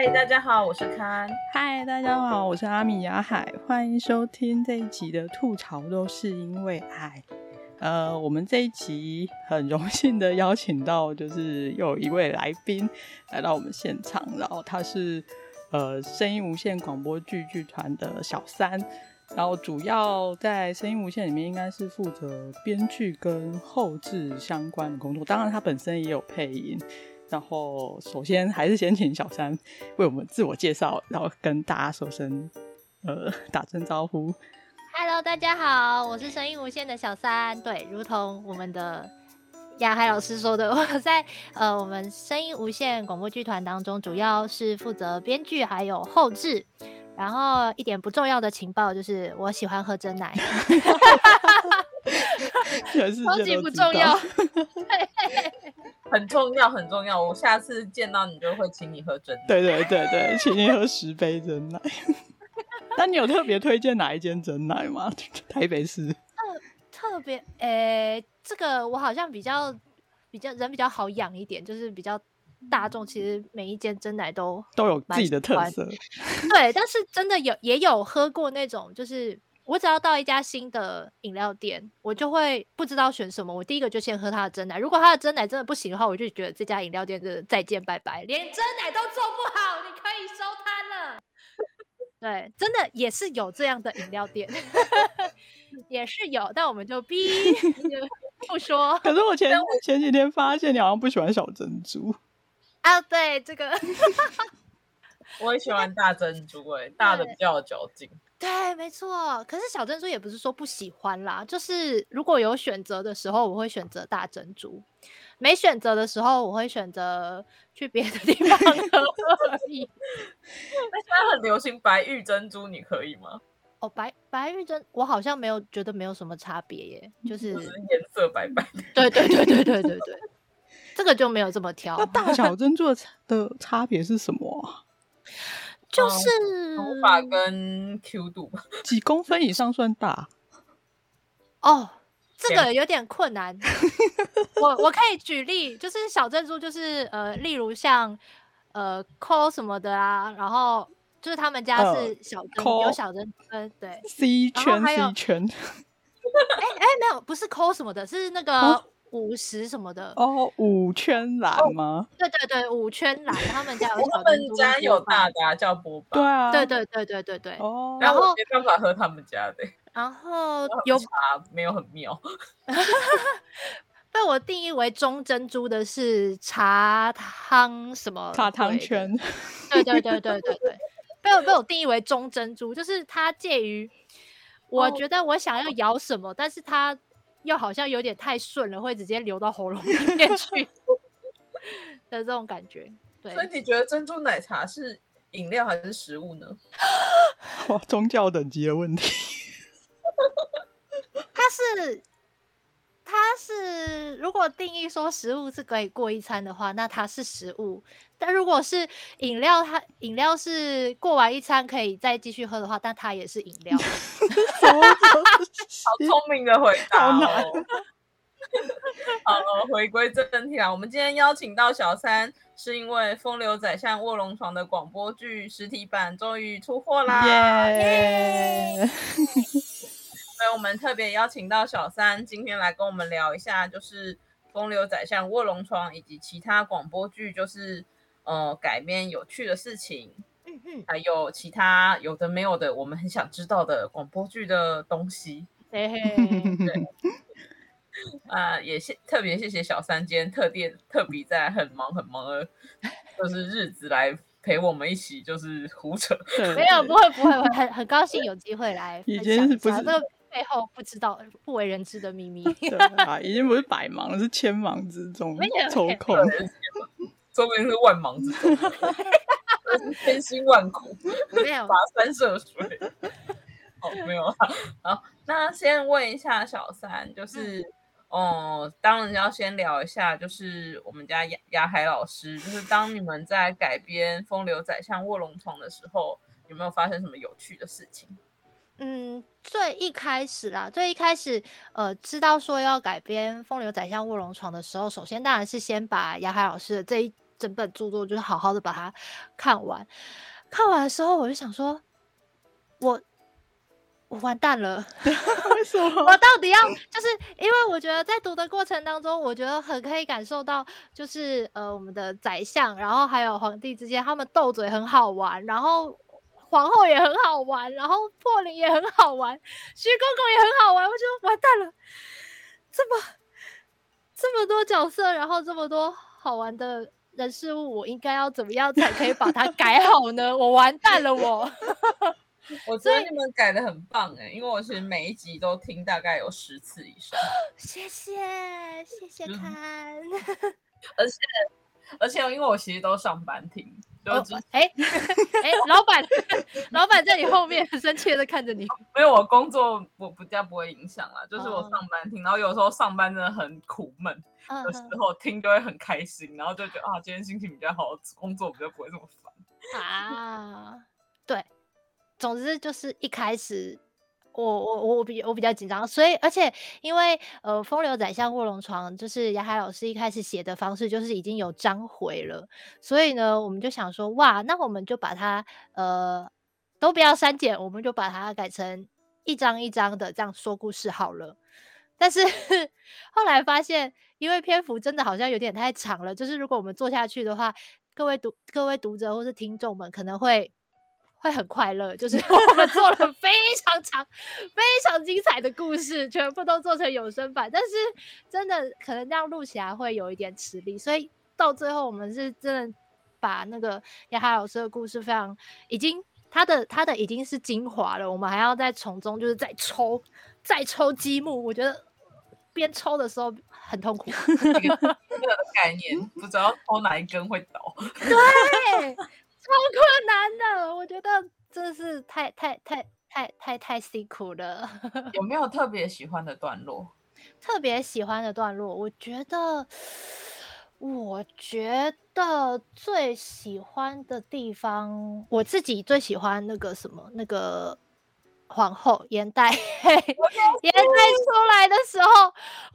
嗨，大家好，我是康。嗨，大家好，我是阿米亚海，欢迎收听这一集的吐槽都是因为爱。呃，我们这一集很荣幸的邀请到，就是又有一位来宾来到我们现场，然后他是呃声音无限广播剧剧团的小三，然后主要在声音无限里面应该是负责编剧跟后制相关的工作，当然他本身也有配音。然后，首先还是先请小三为我们自我介绍，然后跟大家说声呃打声招呼。Hello，大家好，我是声音无限的小三。对，如同我们的亚海老师说的，我在呃我们声音无限广播剧团当中，主要是负责编剧还有后制。然后一点不重要的情报就是，我喜欢喝真奶。超级不重要。很重要，很重要。我下次见到你就会请你喝真奶。对对对对，请你喝十杯真奶。那你有特别推荐哪一间真奶吗？台北市？特特别，诶、欸，这个我好像比较比较人比较好养一点，就是比较大众。其实每一间真奶都都有自己的特色。对，但是真的有也有喝过那种，就是。我只要到一家新的饮料店，我就会不知道选什么。我第一个就先喝他的真奶。如果他的真奶真的不行的话，我就觉得这家饮料店真的再见拜拜，连真奶都做不好，你可以收摊了。对，真的也是有这样的饮料店，也是有，但我们就逼 不说。可是我前前几天发现你好像不喜欢小珍珠啊？对，这个 我也喜欢大珍珠，欸，诶，大的比较有嚼劲。对，没错。可是小珍珠也不是说不喜欢啦，就是如果有选择的时候，我会选择大珍珠；没选择的时候，我会选择去别的地方喝 而已。那现在很流行白玉珍珠，你可以吗？哦，白白玉珍，我好像没有觉得没有什么差别耶，就是颜色白白的。对对对对对对对，这个就没有这么挑。那大小珍珠的差别是什么？就是头发跟 Q 度，几公分以上算大？哦，这个有点困难。我我可以举例，就是小珍珠，就是呃，例如像呃，Cole 什么的啊，然后就是他们家是小珍有小珍珠，对，C 圈 C 圈。哎哎、欸欸，没有，不是 Cole 什么的，是那个。哦五十什么的哦，五圈蓝吗？哦？对对对，五圈蓝，他们家有小珍珠。他们家有大的，啊，叫波霸。对啊，对对对对对对。哦，然后没办法喝他们家的。然后有茶没有很妙。被我定义为中珍珠的是茶汤什么？茶汤圈。对对对对对对，被我被我定义为中珍珠，就是它介于我觉得我想要咬什么，哦，但是它。又好像有点太顺了，会直接流到喉咙里面去 的这种感觉。对，所以你觉得珍珠奶茶是饮料还是食物呢？哇，宗教等级的问题。它是。它是如果定义说食物是可以过一餐的话，那它是食物；但如果是饮料，它饮料是过完一餐可以再继续喝的话，但它也是饮料。好聪明的回答哦！好了，回归正题啊，我们今天邀请到小三，是因为《风流宰相卧龙床》的广播剧实体版终于出货啦！耶! 所以我们特别邀请到小三，今天来跟我们聊一下，就是《风流宰相卧龙床》以及其他广播剧，就是呃改编有趣的事情，嗯嗯，还有其他有的没有的，我们很想知道的广播剧的东西。嘿嘿，对，啊、呃，也谢特别谢谢小三，今天特地特别在很忙很忙的，就是日子来陪我们一起就是胡扯。没有，不会不会，很很高兴有机会来。已经是不是？背后不知道、不为人知的秘密。对啊，已经不是百忙，是千忙之中抽空，说不定是万忙之中，千辛万苦，没有跋山涉水。哦，没有啊。好，那先问一下小三，就是，哦、当然要先聊一下，就是我们家雅雅海老师，就是当你们在改编《风流宰相卧龙床》的时候，有没有发生什么有趣的事情？嗯，最一开始啦，最一开始，呃，知道说要改编《风流宰相卧龙床》的时候，首先当然是先把杨海老师的这一整本著作就是好好的把它看完。看完的时候，我就想说，我我完蛋了，为什么？我到底要就是因为我觉得在读的过程当中，我觉得很可以感受到，就是呃我们的宰相，然后还有皇帝之间他们斗嘴很好玩，然后皇后也很好玩，然后破林也很好玩，徐公公也很好玩，我觉得完蛋了，这么这么多角色，然后这么多好玩的。人事物，我应该要怎么样才可以把它改好呢？我完蛋了我，我我觉得你们改的很棒哎，因为我其实每一集都听大概有十次以上。谢谢谢谢看，而且而且因为我其实都上班听。哎哎、老板，老板在你后面很生气的看着你。没有我工作我不加不会影响啦，就是我上班听，然后有时候上班真的很苦闷，嗯、有时候听就会很开心，然后就觉得啊，今天心情比较好，工作比较不会这么烦啊。对，总之就是一开始。我我我我比我比较紧张，所以而且因为呃，风流宰相卧龙床就是杨海老师一开始写的方式就是已经有章回了，所以呢，我们就想说哇，那我们就把它呃都不要删减，我们就把它改成一章一章的这样说故事好了。但是 后来发现，因为篇幅真的好像有点太长了，就是如果我们做下去的话，各位读各位读者或是听众们可能会。会很快乐，就是 我们做了非常长、非常精彩的故事，全部都做成有声版。但是真的可能这样录起来会有一点吃力，所以到最后我们是真的把那个亚哈老师的故事非常已经他的他的已经是精华了，我们还要再从中就是再抽再抽积木。我觉得边抽的时候很痛苦，这个的概念不知道抽哪一根会倒。对。超困难的，我觉得真的是太太太太太太辛苦了。有没有特别喜欢的段落？特别喜欢的段落，我觉得，我觉得最喜欢的地方，我自己最喜欢那个什么，那个皇后颜代，颜代出来的时候，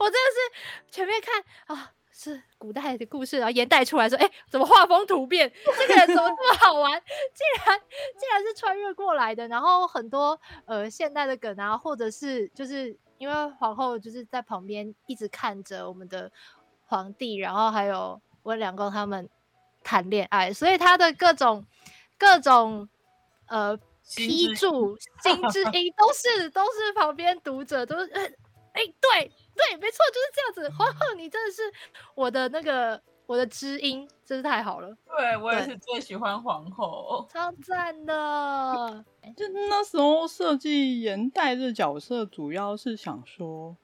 我真的是前面看啊。是古代的故事，然后延代出来说：“哎，怎么画风突变？这个人怎么这么好玩？竟然竟然是穿越过来的。然后很多呃现代的梗啊，或者是就是因为皇后就是在旁边一直看着我们的皇帝，然后还有温良恭他们谈恋爱，所以他的各种各种呃批注、金枝音都是都是旁边读者都是哎对。”对，没错，就是这样子。皇后，你真的是我的那个我的知音，真是太好了。对，我也是最喜欢皇后，超赞的。就那时候设计颜代这角色，主要是想说，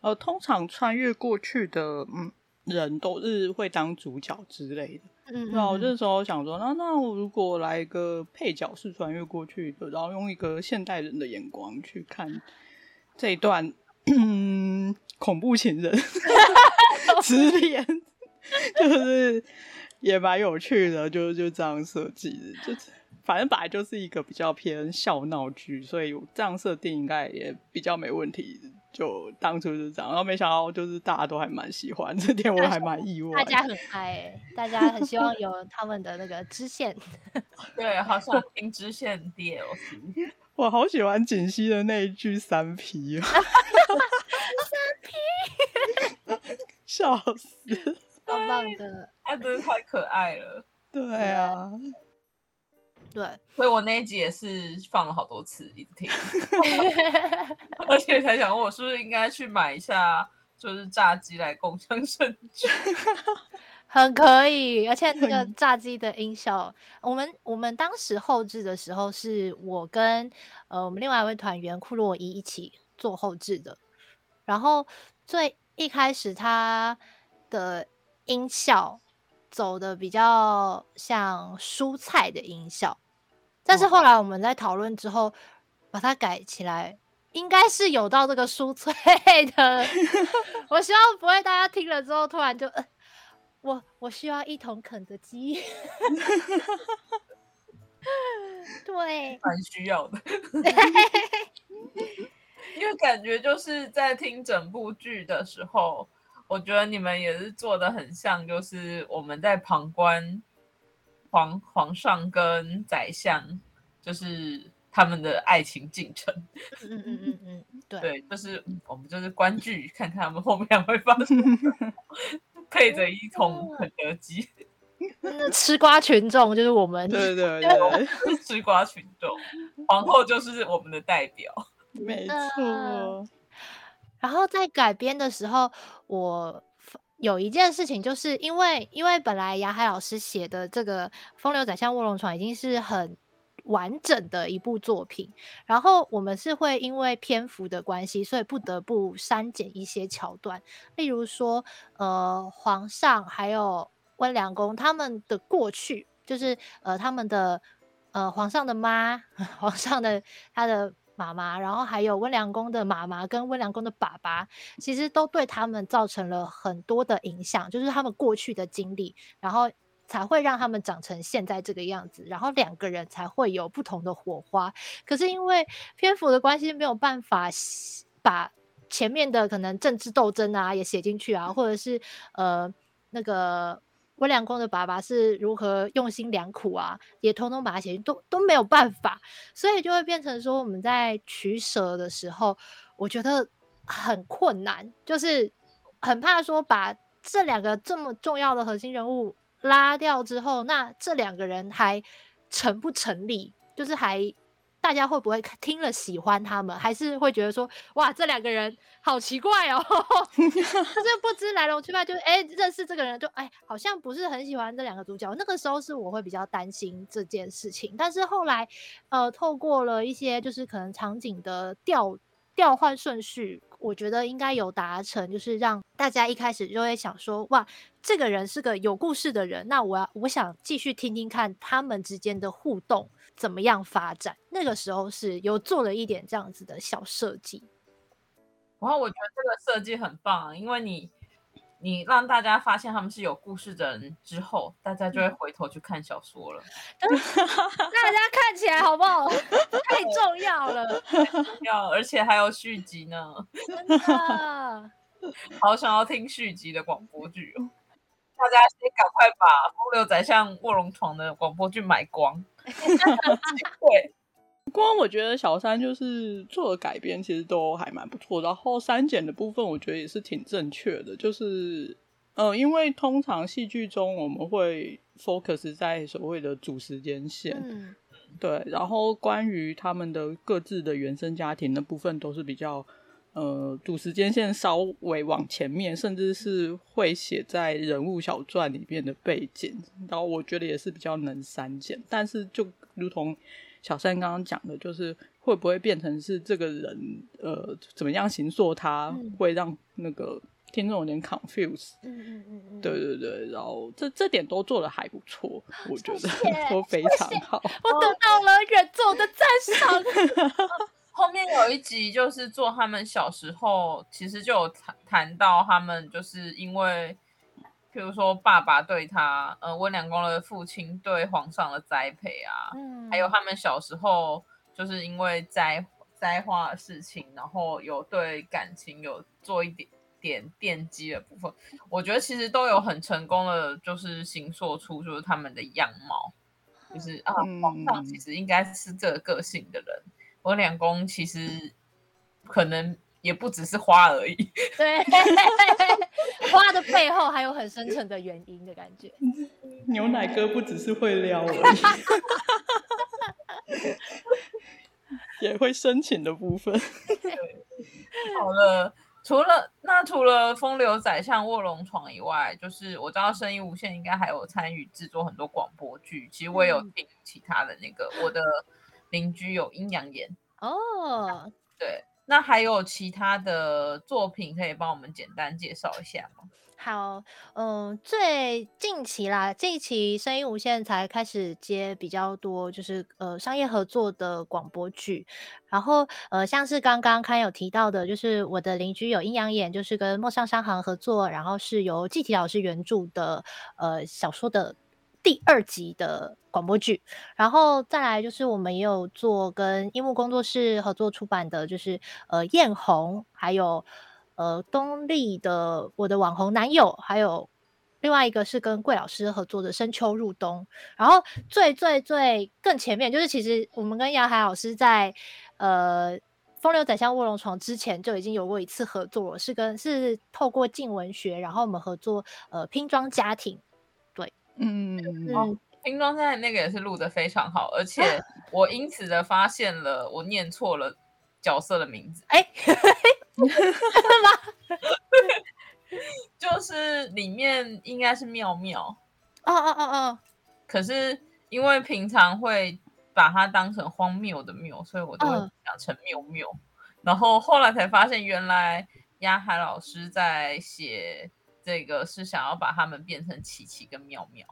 呃，通常穿越过去的嗯人都是会当主角之类的。嗯，那我这时候想说，那那我如果来一个配角是穿越过去的，然后用一个现代人的眼光去看这一段。嗯，恐怖情人，直连，就是也蛮有趣的，就就这样设计的，就反正本来就是一个比较偏笑闹剧，所以这样设定应该也比较没问题。就当初是这样，然后没想到就是大家都还蛮喜欢，这点我还蛮意外。大家很爱、欸，大家很希望有他们的那个支线，对，好想听支线 DLC。我好喜欢锦溪的那一句三 P 啊！三 P，笑死，棒棒的，他真的太可爱了。对啊，对，所以我那一集也是放了好多次，一直听，而且才想问我是不是应该去买一下，就是炸鸡来共襄盛举。很可以，而且那个炸鸡的音效，我们我们当时后置的时候，是我跟呃我们另外一位团员库洛伊一起做后置的。然后最一开始它的音效走的比较像蔬菜的音效，但是后来我们在讨论之后，把它改起来，应该是有到这个蔬菜的。我希望不会大家听了之后突然就。呃我我需要一桶肯德基，对，蛮需要的，因为感觉就是在听整部剧的时候，我觉得你们也是做的很像，就是我们在旁观皇皇上跟宰相，就是他们的爱情进程。嗯嗯嗯嗯，对对，就是我们就是观剧，看看他们后面会发生，配着一桶肯德基。那吃瓜群众就是我们，对对对，吃瓜群众，皇后就是我们的代表，没错。然后在改编的时候，我有一件事情，就是因为因为本来雅海老师写的这个《风流宰相卧龙床》已经是很完整的一部作品，然后我们是会因为篇幅的关系，所以不得不删减一些桥段，例如说，呃，皇上还有温良恭他们的过去，就是呃他们的呃皇上的妈，皇上的他的。妈妈，然后还有温良恭的妈妈跟温良恭的爸爸，其实都对他们造成了很多的影响，就是他们过去的经历，然后才会让他们长成现在这个样子，然后两个人才会有不同的火花。可是因为篇幅的关系，没有办法把前面的可能政治斗争啊也写进去啊，或者是呃那个。温良恭的爸爸是如何用心良苦啊，也通通把它写进，都都没有办法，所以就会变成说我们在取舍的时候，我觉得很困难，就是很怕说把这两个这么重要的核心人物拉掉之后，那这两个人还成不成立？就是还。大家会不会听了喜欢他们，还是会觉得说哇，这两个人好奇怪哦，就是不知来龙去脉，就哎认识这个人就哎好像不是很喜欢这两个主角。那个时候是我会比较担心这件事情，但是后来呃透过了一些就是可能场景的调调换顺序，我觉得应该有达成，就是让大家一开始就会想说哇，这个人是个有故事的人，那我要我想继续听听看他们之间的互动。怎么样发展？那个时候是有做了一点这样子的小设计，然后我觉得这个设计很棒，因为你你让大家发现他们是有故事的人之后，大家就会回头去看小说了。大家看起来好不好？太重要了，要而且还有续集呢，真的，好想要听续集的广播剧哦！大家先赶快把《风流宰相卧龙床》的广播剧买光。对，不过我觉得小三就是做的改编，其实都还蛮不错。然后删减的部分，我觉得也是挺正确的。就是，呃，因为通常戏剧中我们会 focus 在所谓的主时间线，嗯、对。然后关于他们的各自的原生家庭的部分，都是比较。呃，主时间线稍微往前面，甚至是会写在人物小传里面的背景，然后我觉得也是比较能删减。但是就如同小三刚刚讲的，就是会不会变成是这个人呃怎么样形塑他，嗯、会让那个听众有点 confuse。嗯嗯嗯嗯，对对对，然后这这点都做的还不错，我觉得都非常好。我得到了原作的赞赏。后面有一集就是做他们小时候，其实就有谈谈到他们就是因为，譬如说爸爸对他，呃，温良恭的父亲对皇上的栽培啊，嗯，还有他们小时候就是因为栽栽花的事情，然后有对感情有做一点点奠基的部分，我觉得其实都有很成功的，就是形塑出就是他们的样貌，就是啊，皇上其实应该是这个个性的人。温良恭其实可能也不只是花而已，对，花的背后还有很深沉的原因的感觉。牛奶哥不只是会撩而已，也会深情的部分。好了，除了那除了风流宰相卧龙床以外，就是我知道声音无限应该还有参与制作很多广播剧，其实我也有听其他的那个、嗯、我的。邻居有阴阳眼哦，对，那还有其他的作品可以帮我们简单介绍一下吗？好，嗯，最近期啦，这一期声音无限才开始接比较多，就是呃商业合作的广播剧，然后呃像是刚刚看有提到的，就是我的邻居有阴阳眼，就是跟陌上商行合作，然后是由季体老师原著的呃小说的。第二集的广播剧，然后再来就是我们也有做跟樱木工作室合作出版的，就是呃艳红，还有呃东立的我的网红男友，还有另外一个是跟桂老师合作的深秋入冬。然后最最最更前面就是，其实我们跟杨海老师在呃。风流宰相卧龙床之前就已经有过一次合作，是跟是透过静文学，然后我们合作呃拼装家庭，嗯，嗯哦、拼装现在那个也是录的非常好，而且我因此的发现了我念错了角色的名字，哎？就是里面应该是妙妙，哦哦哦哦，可是因为平常会。把它当成荒谬的谬，所以我都会讲成谬谬。Uh. 然后后来才发现，原来亚海老师在写这个是想要把他们变成琪琪跟妙妙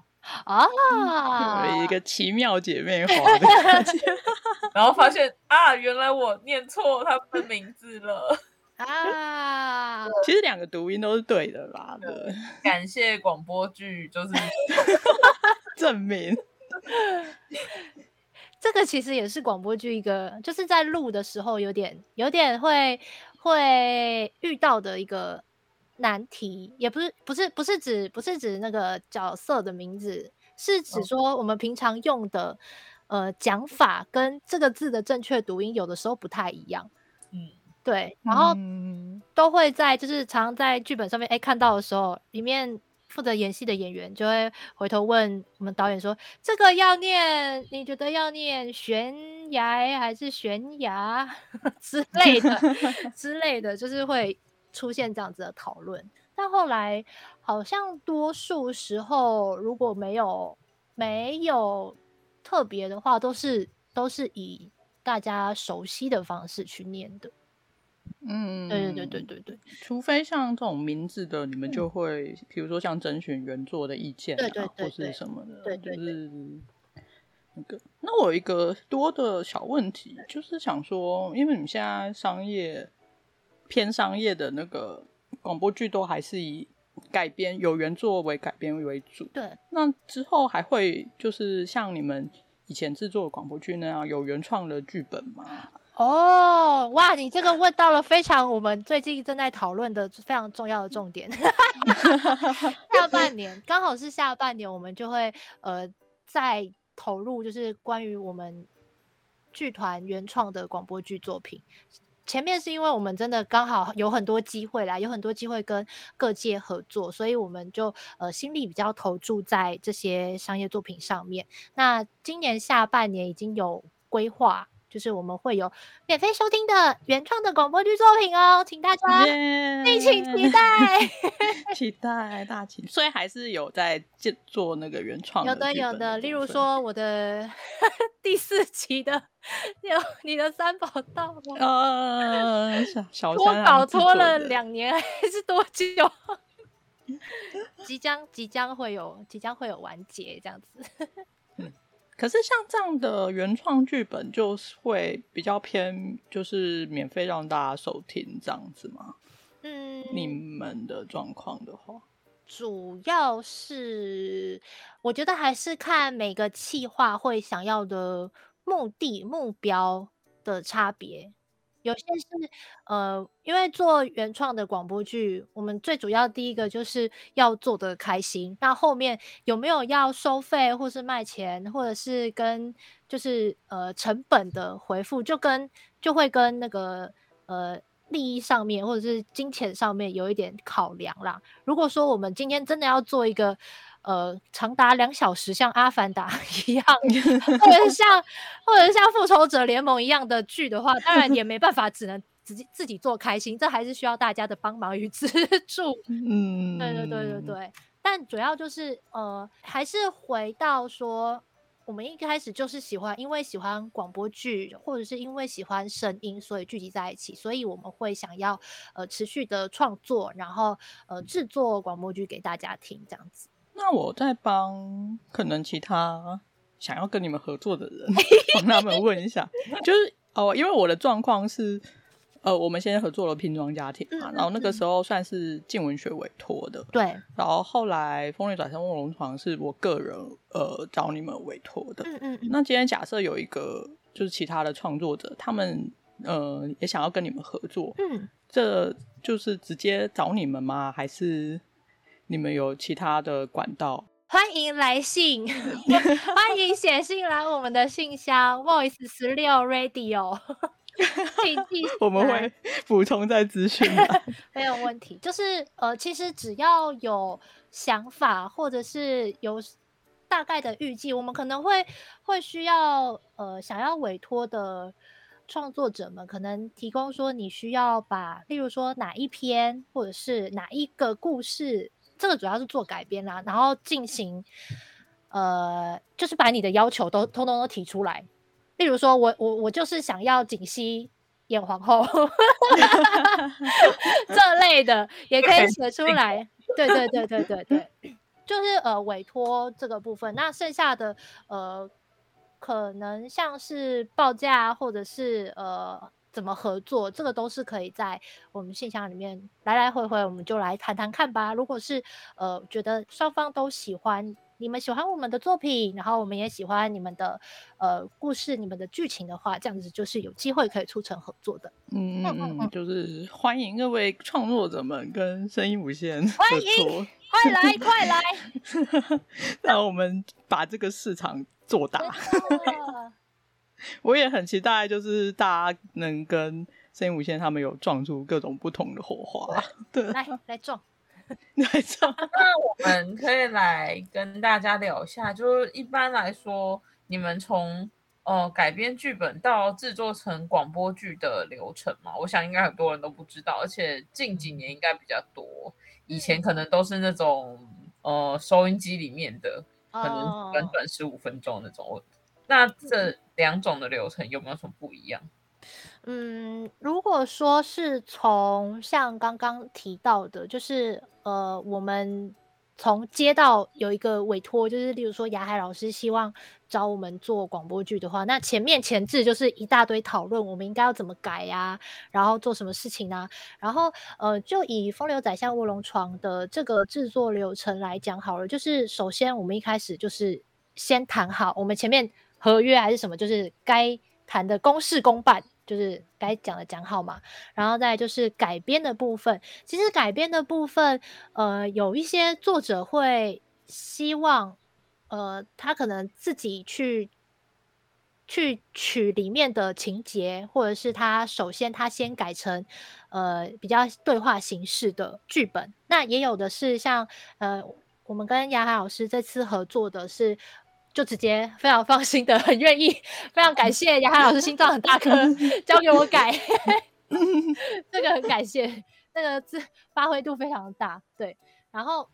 啊，oh. 一个奇妙姐妹花的感觉。然后发现啊，原来我念错他们的名字了 啊。Uh. 其实两个读音都是对的啦。对，感谢广播剧，就是 证明。这个其实也是广播剧一个，就是在录的时候有点有点会会遇到的一个难题，也不是不是不是指不是指那个角色的名字，是指说我们平常用的、哦、呃讲法跟这个字的正确读音有的时候不太一样。嗯，对，然后都会在就是常常在剧本上面哎看到的时候里面。负责演戏的演员就会回头问我们导演说：“这个要念，你觉得要念悬崖还是悬崖 之类的 之类的，就是会出现这样子的讨论。但后来好像多数时候如果没有没有特别的话，都是都是以大家熟悉的方式去念的。”嗯，对对对对对对，除非像这种名字的，你们就会，比如说像征询原作的意见啊，对对对，或是什么的，对对，就是那个。那我有一个多的小问题，就是想说，因为你们现在商业偏商业的那个广播剧，都还是以改编有原作为改编为主，对。那之后还会就是像你们以前制作的广播剧那样有原创的剧本吗？哦，哇！你这个问到了非常我们最近正在讨论的非常重要的重点。下半年刚好是下半年，我们就会呃再投入，就是关于我们剧团原创的广播剧作品。前面是因为我们真的刚好有很多机会啦，有很多机会跟各界合作，所以我们就呃心力比较投注在这些商业作品上面。那今年下半年已经有规划。就是我们会有免费收听的原创的广播剧作品哦，请大家敬请期待，期待大家，所以还是有在做那个原创，有的有的，例如说我的 第四集的有你的三宝道吗？呃，小拖稿拖了两年还是多久？即将即将会有即将会有完结这样子。可是像这样的原创剧本，就是会比较偏，就是免费让大家收听这样子吗？嗯，你们的状况的话，主要是我觉得还是看每个企划会想要的目的目标的差别。有些是呃，因为做原创的广播剧，我们最主要第一个就是要做得开心。那后面有没有要收费，或是卖钱，或者是跟就是呃成本的回复，就跟就会跟那个呃利益上面或者是金钱上面有一点考量啦。如果说我们今天真的要做一个。呃，长达两小时，像《阿凡达》一样，或者是像，或者像《复仇者联盟》一样的剧的话，当然也没办法，只能自己自己做开心，这还是需要大家的帮忙与资 助。嗯，对对对对对。但主要就是，呃，还是回到说，我们一开始就是喜欢，因为喜欢广播剧，或者是因为喜欢声音，所以聚集在一起，所以我们会想要呃持续的创作，然后呃制作广播剧给大家听，这样子。那我在帮可能其他想要跟你们合作的人 帮他们问一下，就是哦，因为我的状况是，呃，我们先合作了拼装家庭嘛，然后那个时候算是静文学委托的，对，然后后来风流转生卧龙床是我个人呃找你们委托的，嗯嗯，那今天假设有一个就是其他的创作者，他们呃也想要跟你们合作，嗯，这就是直接找你们吗？还是你们有其他的管道？欢迎来信，欢迎写信来我们的信箱 voice 十六 radio，我们会补充在资讯没有问题。就是呃，其实只要有想法或者是有大概的预计，我们可能会会需要呃想要委托的创作者们，可能提供说你需要把，例如说哪一篇或者是哪一个故事。这个主要是做改编啦，然后进行，呃，就是把你的要求都通通都提出来。例如说我我我就是想要锦汐演皇后，这类的也可以写出来。对对对对对对，就是呃委托这个部分。那剩下的呃，可能像是报价或者是呃。怎么合作？这个都是可以在我们信箱里面来来回回，我们就来谈谈看吧。如果是呃觉得双方都喜欢，你们喜欢我们的作品，然后我们也喜欢你们的呃故事、你们的剧情的话，这样子就是有机会可以促成合作的。嗯嗯嗯，就是欢迎各位创作者们跟声音无限欢迎，快来快来，让我们把这个市场做大。我也很期待，就是大家能跟声音无限他们有撞出各种不同的火花。对，来来撞，来撞。那我们可以来跟大家聊一下，就是一般来说，你们从呃改编剧本到制作成广播剧的流程嘛？我想应该很多人都不知道，而且近几年应该比较多，以前可能都是那种呃收音机里面的，可能短短十五分钟那种。哦那这两种的流程有没有什么不一样？嗯，如果说是从像刚刚提到的，就是呃，我们从接到有一个委托，就是例如说雅海老师希望找我们做广播剧的话，那前面前置就是一大堆讨论，我们应该要怎么改呀、然后做什么事情、啊？然后呃，就以《风流宰相卧龙床》的这个制作流程来讲好了，就是首先我们一开始就是先谈好，我们前面。合约还是什么，就是该谈的公事公办，就是该讲的讲好嘛。然后再就是改编的部分，其实改编的部分，呃，有一些作者会希望，呃，他可能自己去去取里面的情节，或者是他首先他先改成呃比较对话形式的剧本。那也有的是像呃，我们跟雅海老师这次合作的是。就直接非常放心的，很愿意，非常感谢杨涵老师心脏很大颗，交给我改，这个很感谢，那个字发挥度非常大，对。然后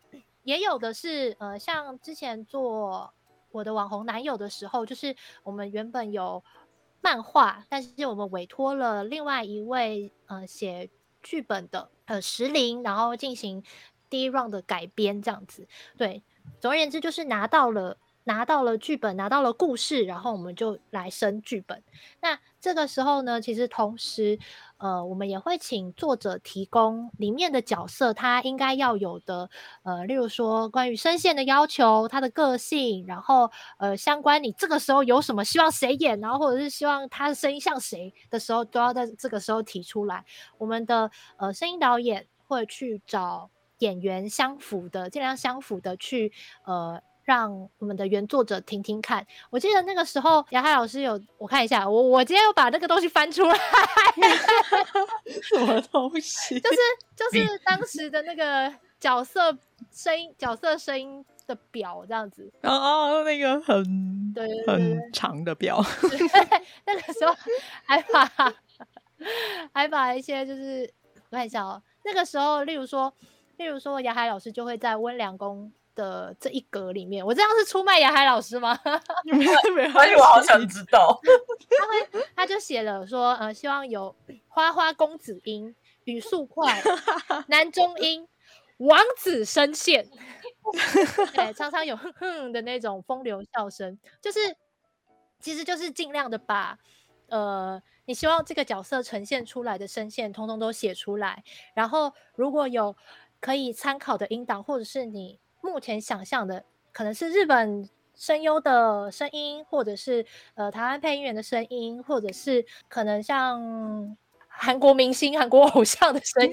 也有的是，呃，像之前做我的网红男友的时候，就是我们原本有漫画，但是我们委托了另外一位呃写剧本的呃石林，然后进行第一 round 的改编，这样子。对，总而言之就是拿到了。拿到了剧本，拿到了故事，然后我们就来生剧本。那这个时候呢，其实同时，呃，我们也会请作者提供里面的角色他应该要有的，呃，例如说关于声线的要求，他的个性，然后呃，相关你这个时候有什么希望谁演，然后或者是希望他的声音像谁的时候，都要在这个时候提出来。我们的呃声音导演会去找演员相符的，尽量相符的去呃。让我们的原作者听听看。我记得那个时候，雅海老师有我看一下，我我今天又把那个东西翻出来，什么东西？就是 就是当时的那个角色声音、角色声音的表这样子。哦哦，那个很对，很长的表。那个时候还把还把一些就是我看一下哦，那个时候，例如说，例如说，雅海老师就会在温良宫。的这一格里面，我这样是出卖雅海老师吗？没有，没有，而且我好想知道。他会，他就写了说，呃，希望有花花公子音，语速快，男中音，王子声线，对，常常有哼哼的那种风流笑声，就是，其实就是尽量的把，呃，你希望这个角色呈现出来的声线，通通都写出来。然后，如果有可以参考的音档，或者是你。目前想象的可能是日本声优的声音，或者是呃台湾配音员的声音，或者是可能像韩国明星、韩国偶像的声音。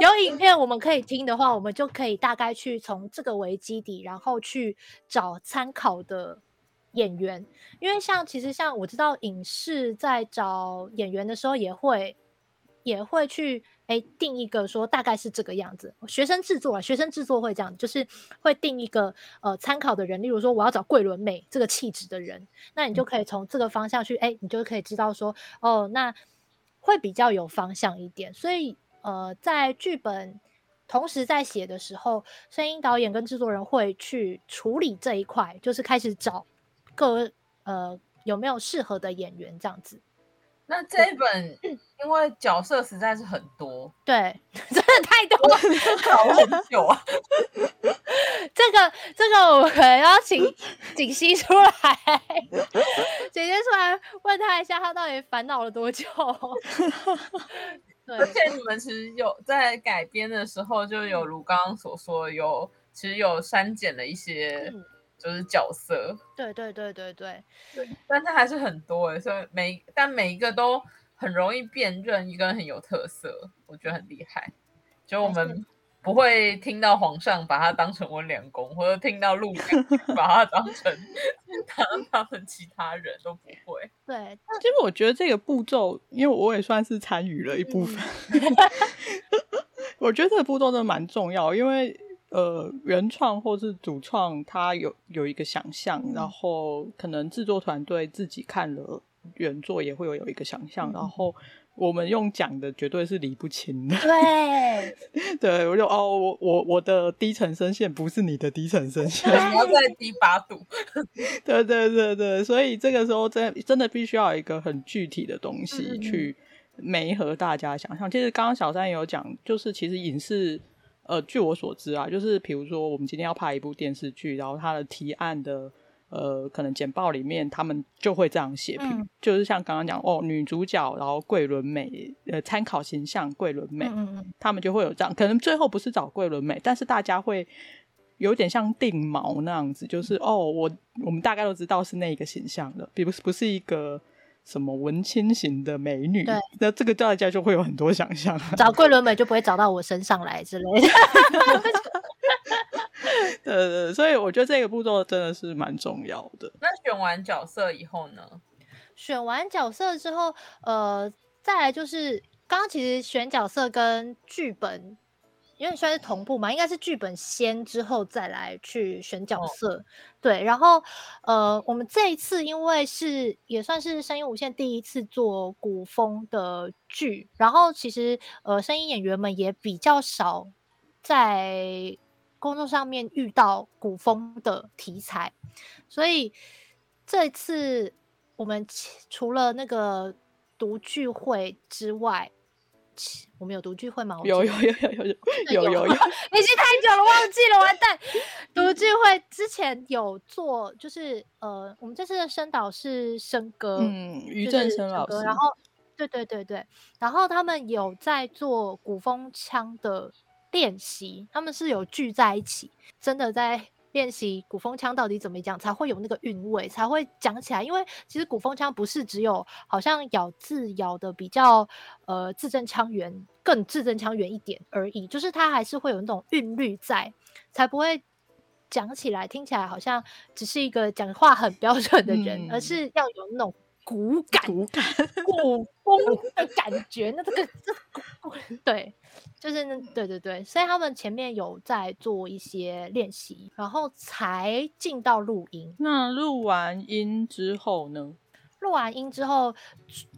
有影片我们可以听的话，我们就可以大概去从这个为基底，然后去找参考的演员。因为像其实像我知道影视在找演员的时候，也会也会去。哎，定一个说大概是这个样子。学生制作啊，学生制作会这样，就是会定一个呃参考的人。例如说，我要找桂纶镁这个气质的人，那你就可以从这个方向去，哎，你就可以知道说，哦，那会比较有方向一点。所以呃，在剧本同时在写的时候，声音导演跟制作人会去处理这一块，就是开始找各呃有没有适合的演员这样子。那这一本，因为角色实在是很多，对，真的太多了，搞很久啊。这个这个，我可能要请锦溪出来，姐姐出来问他一下，他到底烦恼了多久？对，而且你们其实有在改编的时候，就有如刚刚所说，有其实有删减了一些。嗯就是角色，对对对对对对，但它还是很多哎，所以每但每一个都很容易辨认，一个人很有特色，我觉得很厉害。就我们不会听到皇上把他当成温良恭，或者听到陆羽 把他当成当他们其他人都不会。对，其实我觉得这个步骤，因为我也算是参与了一部分，嗯、我觉得这个步骤真的蛮重要，因为。呃，原创或是主创，他有有一个想象，嗯、然后可能制作团队自己看了原作也会有有一个想象，嗯、然后我们用讲的绝对是理不清的。对，对，我就哦，我我我的低沉声线不是你的低沉声线，你要再低八度。对对对对，所以这个时候真真的必须要有一个很具体的东西去媒合大家想象。嗯、其实刚刚小三也有讲，就是其实影视。呃，据我所知啊，就是比如说我们今天要拍一部电视剧，然后它的提案的呃，可能简报里面他们就会这样写，嗯、就是像刚刚讲哦，女主角，然后桂纶镁，呃，参考形象桂纶镁，嗯嗯他们就会有这样，可能最后不是找桂纶镁，但是大家会有点像定锚那样子，就是哦，我我们大概都知道是那一个形象的，不是不是一个。什么文青型的美女？对，那这个大家就会有很多想象。找桂纶镁就不会找到我身上来之类的。对，对对，所以我觉得这个步骤真的是蛮重要的。那选完角色以后呢？选完角色之后，呃，再来就是刚刚其实选角色跟剧本。因为算是同步嘛，应该是剧本先之后再来去选角色，哦、对。然后，呃，我们这一次因为是也算是声音无限第一次做古风的剧，然后其实呃，声音演员们也比较少在工作上面遇到古风的题材，所以这次我们除了那个读剧会之外。我们有读聚会吗？有有有有有有有有有，已经太久了，忘记了，完蛋！读聚会之前有做，就是呃，我们这次的声导是笙歌，嗯，于正声老师。然后，对对对对，然后他们有在做古风腔的练习，他们是有聚在一起，真的在。练习古风腔到底怎么讲才会有那个韵味，才会讲起来。因为其实古风腔不是只有好像咬字咬的比较呃字正腔圆，更字正腔圆一点而已，就是它还是会有那种韵律在，才不会讲起来听起来好像只是一个讲话很 标准的人，嗯、而是要有那种骨感、古感、古 风的感觉。那这个这 对。就是那对对对，所以他们前面有在做一些练习，然后才进到录音。那录完音之后呢？录完音之后，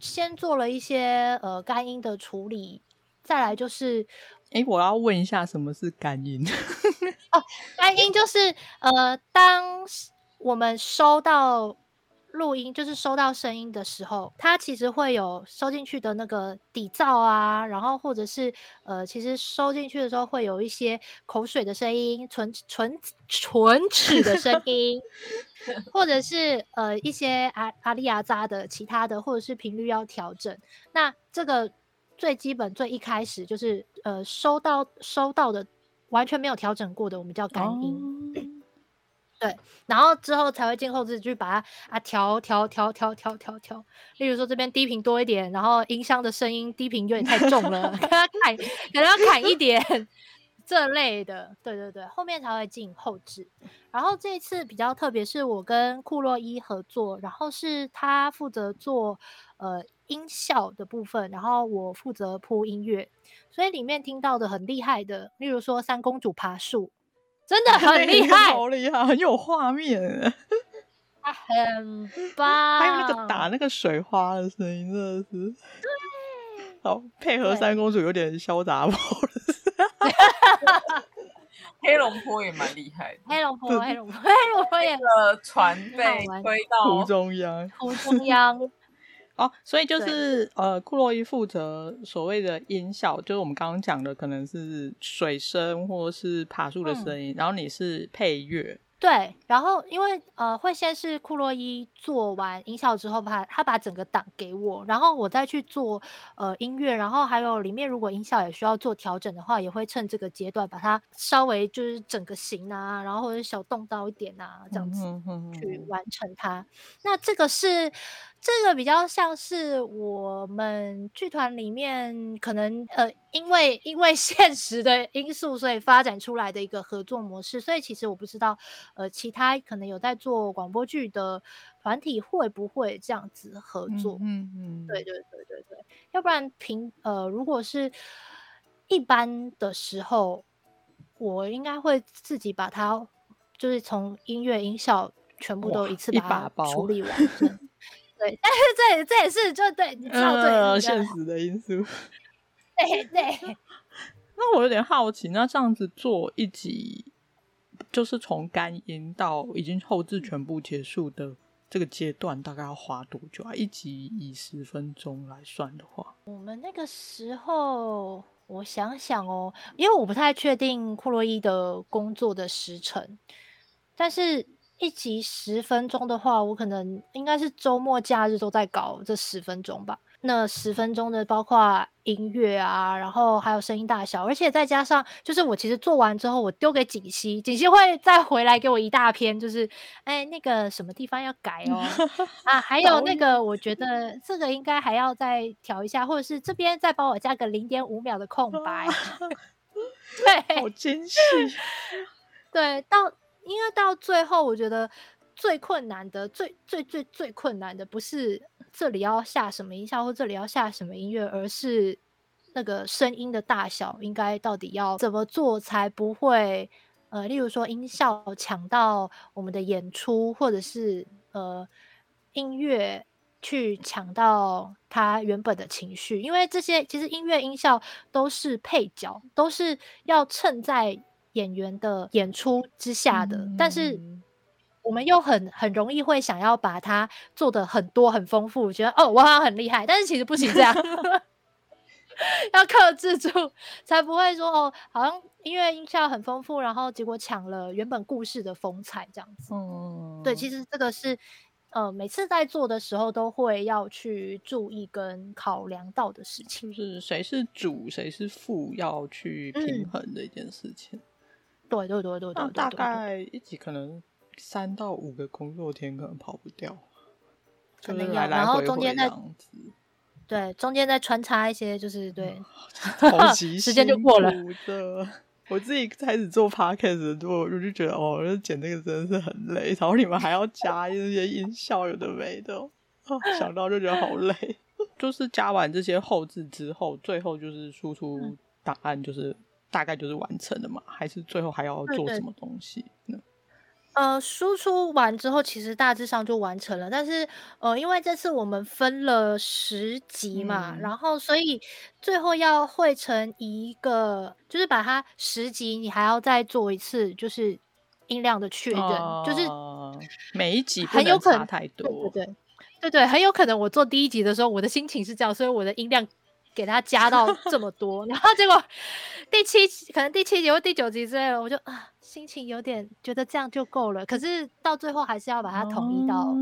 先做了一些呃干音的处理，再来就是，哎，我要问一下，什么是干音？哦，干音就是呃，当我们收到。录音就是收到声音的时候，它其实会有收进去的那个底噪啊，然后或者是呃，其实收进去的时候会有一些口水的声音、唇唇唇齿的声音，或者是呃一些阿阿利亚扎的其他的，或者是频率要调整。那这个最基本最一开始就是呃收到收到的完全没有调整过的，我们叫干音。对，然后之后才会进后置去把它啊调调调调调调调。例如说这边低频多一点，然后音箱的声音低频有点太重了，给它砍，给它砍一点 这类的。对对对，后面才会进后置。然后这一次比较特别，是我跟库洛伊合作，然后是他负责做呃音效的部分，然后我负责铺音乐，所以里面听到的很厉害的，例如说三公主爬树。真的很厉害，好厉害，很有画面，他很棒。还有那个打那个水花的声音，真的是，好配合三公主有点潇洒波 黑龙坡也蛮厉害的，黑龙坡，黑龙坡，黑龙坡也个船被推到湖中央，湖中央。哦，所以就是呃，库洛伊负责所谓的音效，就是我们刚刚讲的，可能是水声或是爬树的声音，嗯，然后你是配乐。对，然后因为呃，会先是库洛伊做完音效之后，把他把整个档给我，然后我再去做呃音乐，然后还有里面如果音效也需要做调整的话，也会趁这个阶段把它稍微就是整个型啊，然后或者小动刀一点啊，这样子去完成它。那这个是。这个比较像是我们剧团里面可能呃，因为因为 现实的因素，所以发展出来的一个合作模式。所以其实我不知道，呃，其他可能有在做广播剧的团体会不会这样子合作？嗯嗯，对对对对对。要不然平呃，如果是一般的时候，我应该会自己把它，就是从音乐音效全部都一次把它处理完。对，但是这也这也是就对，你知道对，呃，现实的因素。对 对。那我有点好奇，那这样子做一集，就是从干音到已经后置全部结束的这个阶段，大概要花多久啊？一集以十分钟来算的话，我们那个时候，我想想哦，因为我不太确定库洛伊的工作的时程，但是。一集十分钟的话，我可能应该是周末假日都在搞这十分钟吧。那十分钟的包括音乐啊，然后还有声音大小，而且再加上就是我其实做完之后，我丢给锦溪，锦溪会再回来给我一大篇，就是哎那个什么地方要改哦 啊，还有那个我觉得这个应该还要再调一下，或者是这边再帮我加个零点五秒的空白。对，好精细。对，到。因为到最后，我觉得最困难的、最最最最困难的，不是这里要下什么音效或这里要下什么音乐，而是那个声音的大小，应该到底要怎么做才不会呃，例如说音效抢到我们的演出，或者是呃音乐去抢到它原本的情绪，因为这些其实音乐音效都是配角，都是要衬在。演员的演出之下的，嗯、但是我们又很很容易会想要把它做的很多很丰富，觉得哦，我好像很厉害，但是其实不行，这样。要克制住，才不会说哦，好像音乐音效很丰富，然后结果抢了原本故事的风采，这样子。嗯，对，其实这个是呃，每次在做的时候都会要去注意跟考量到的事情，就是谁是主，谁是副，要去平衡的一件事情。嗯对对对对对，大概一集可能三到五个工作天可能跑不掉，可能要，然后中间再对中间再穿插一些，就是对，时间就过了。我自己开始做 podcast 的时候，我就觉得哦，剪这个真的是很累，然后你们还要加一些音效，有的没的，想到就觉得好累。就是加完这些后置之后，最后就是输出档案，就是。大概就是完成了嘛？还是最后还要做什么东西呢？呃，输出完之后，其实大致上就完成了。但是，呃，因为这次我们分了十集嘛，嗯、然后所以最后要汇成一个，就是把它十集，你还要再做一次，就是音量的确认，呃、就是每一集很有可能差太多。对对对，对对，很有可能我做第一集的时候，我的心情是这样，所以我的音量。给他加到这么多，然后结果第七可能第七集或第九集之类的，我就啊心情有点觉得这样就够了。可是到最后还是要把它统一到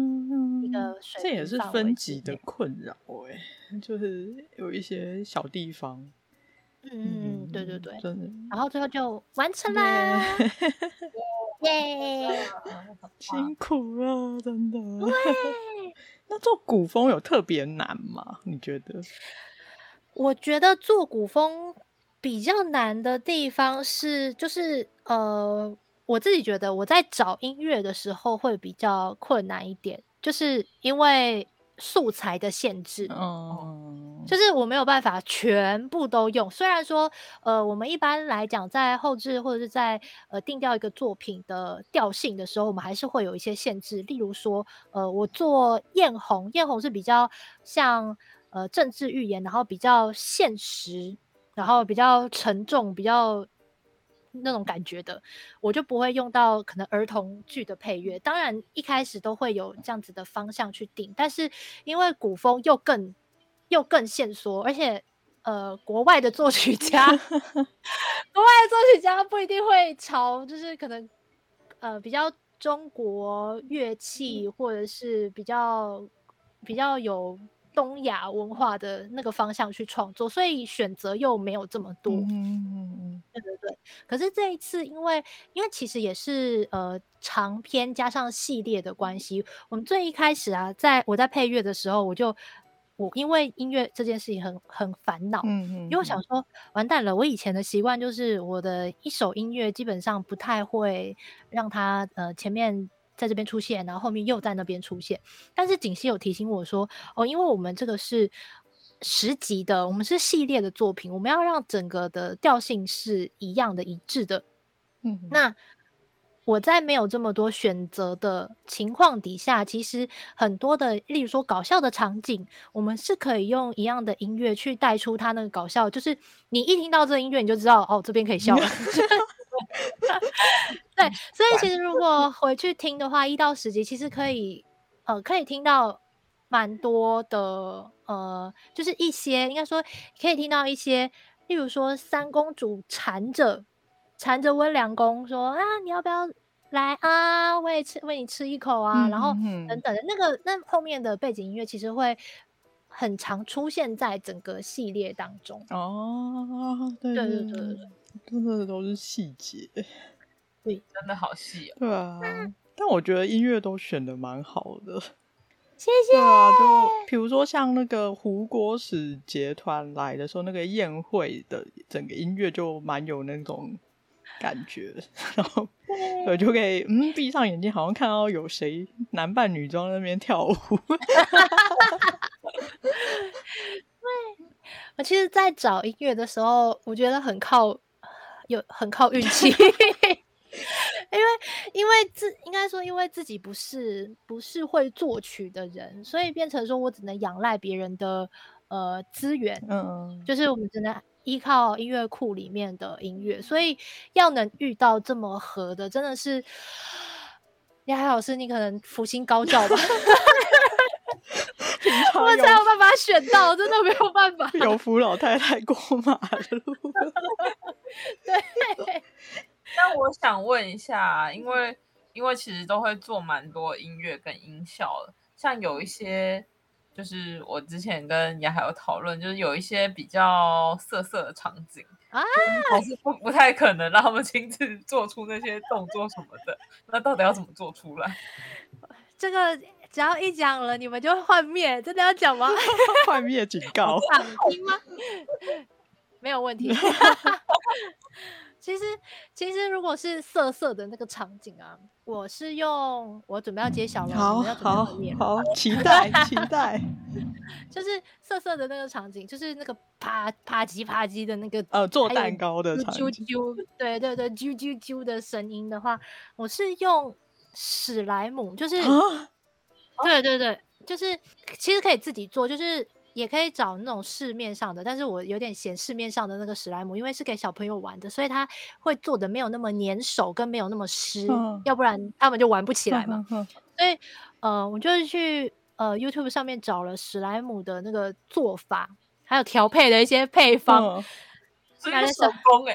一个水、嗯、这也是分级的困扰哎，就是有一些小地方。嗯嗯，对对对，真的。然后最后就完成啦。耶，辛苦了，真的。那做古风有特别难吗？你觉得？我觉得做古风比较难的地方是，就是呃，我自己觉得我在找音乐的时候会比较困难一点，就是因为素材的限制。哦，就是我没有办法全部都用。虽然说，呃，我们一般来讲在后置或者是在呃定调一个作品的调性的时候，我们还是会有一些限制。例如说，呃，我做艳红，艳红是比较像呃政治预言，然后比较现实，然后比较沉重，比较。那种感觉的，我就不会用到可能儿童剧的配乐。当然，一开始都会有这样子的方向去定，但是因为古风又更又更现缩，而且呃，国外的作曲家，国外的作曲家不一定会朝，就是可能呃比较中国乐器，或者是比较比较有。东亚文化的那个方向去创作，所以选择又没有这么多。嗯嗯嗯，对对对。可是这一次，因为因为其实也是呃长篇加上系列的关系，我们最一开始啊，在我在配乐的时候，我就我因为音乐这件事情很很烦恼。嗯嗯。因为我想说，完蛋了，我以前的习惯就是我的一首音乐基本上不太会让它呃前面。在这边出现，然后后面又在那边出现。但是锦溪有提醒我说：“哦，因为我们这个是十集的，我们是系列的作品，我们要让整个的调性是一样的、一致的。”嗯，那我在没有这么多选择的情况底下，其实很多的，例如说搞笑的场景，我们是可以用一样的音乐去带出它那个搞笑。就是你一听到这个音乐，你就知道哦，这边可以笑了。对，所以其实如果回去听的话，一到十集其实可以，呃，可以听到蛮多的，呃，就是一些应该说可以听到一些，例如说三公主缠着缠着温良恭说啊，你要不要来啊？我也吃，喂你吃一口啊，嗯、然后等等的那个那后面的背景音乐其实会很常出现在整个系列当中。哦，对对对对。真的都是细节，对，真的好细哦。对啊，但我觉得音乐都选的蛮好的，谢谢。啊，就比如说像那个胡国使节团来的时候，那个宴会的整个音乐就蛮有那种感觉，然后我就可以嗯闭上眼睛，好像看到有谁男扮女装在那边跳舞。对，我其实，在找音乐的时候，我觉得很靠。有很靠运气，因为因为自应该说，因为自己不是不是会作曲的人，所以变成说我只能仰赖别人的呃资源，嗯，就是我们只能依靠音乐库里面的音乐，所以要能遇到这么合的，真的是，你海老师，你可能福星高照吧。我才有办法选到，真的没有办法。有扶老太太过马路。对。那我想问一下，因为因为其实都会做蛮多音乐跟音效的，像有一些就是我之前跟雅海有讨论，就是有一些比较色色的场景啊，还是不不太可能让他们亲自做出那些动作什么的。那到底要怎么做出来？这个。只要一讲了，你们就会幻灭，真的要讲吗？幻灭警告，想听吗？没有问题。其实，其实如果是色色的那个场景啊，我是用我准备要揭晓了，好，要好，好，期待，期待。就是色色的那个场景，就是那个啪啪叽啪叽的那个呃做蛋糕的场景，啾啾，对对对，啾啾啾的声音的话，我是用史莱姆，就是。对对对，就是其实可以自己做，就是也可以找那种市面上的，但是我有点嫌市面上的那个史莱姆，因为是给小朋友玩的，所以他会做的没有那么粘手，跟没有那么湿，嗯、要不然他们就玩不起来嘛。嗯嗯嗯、所以呃，我就是去呃 YouTube 上面找了史莱姆的那个做法，还有调配的一些配方，是个手工 哎，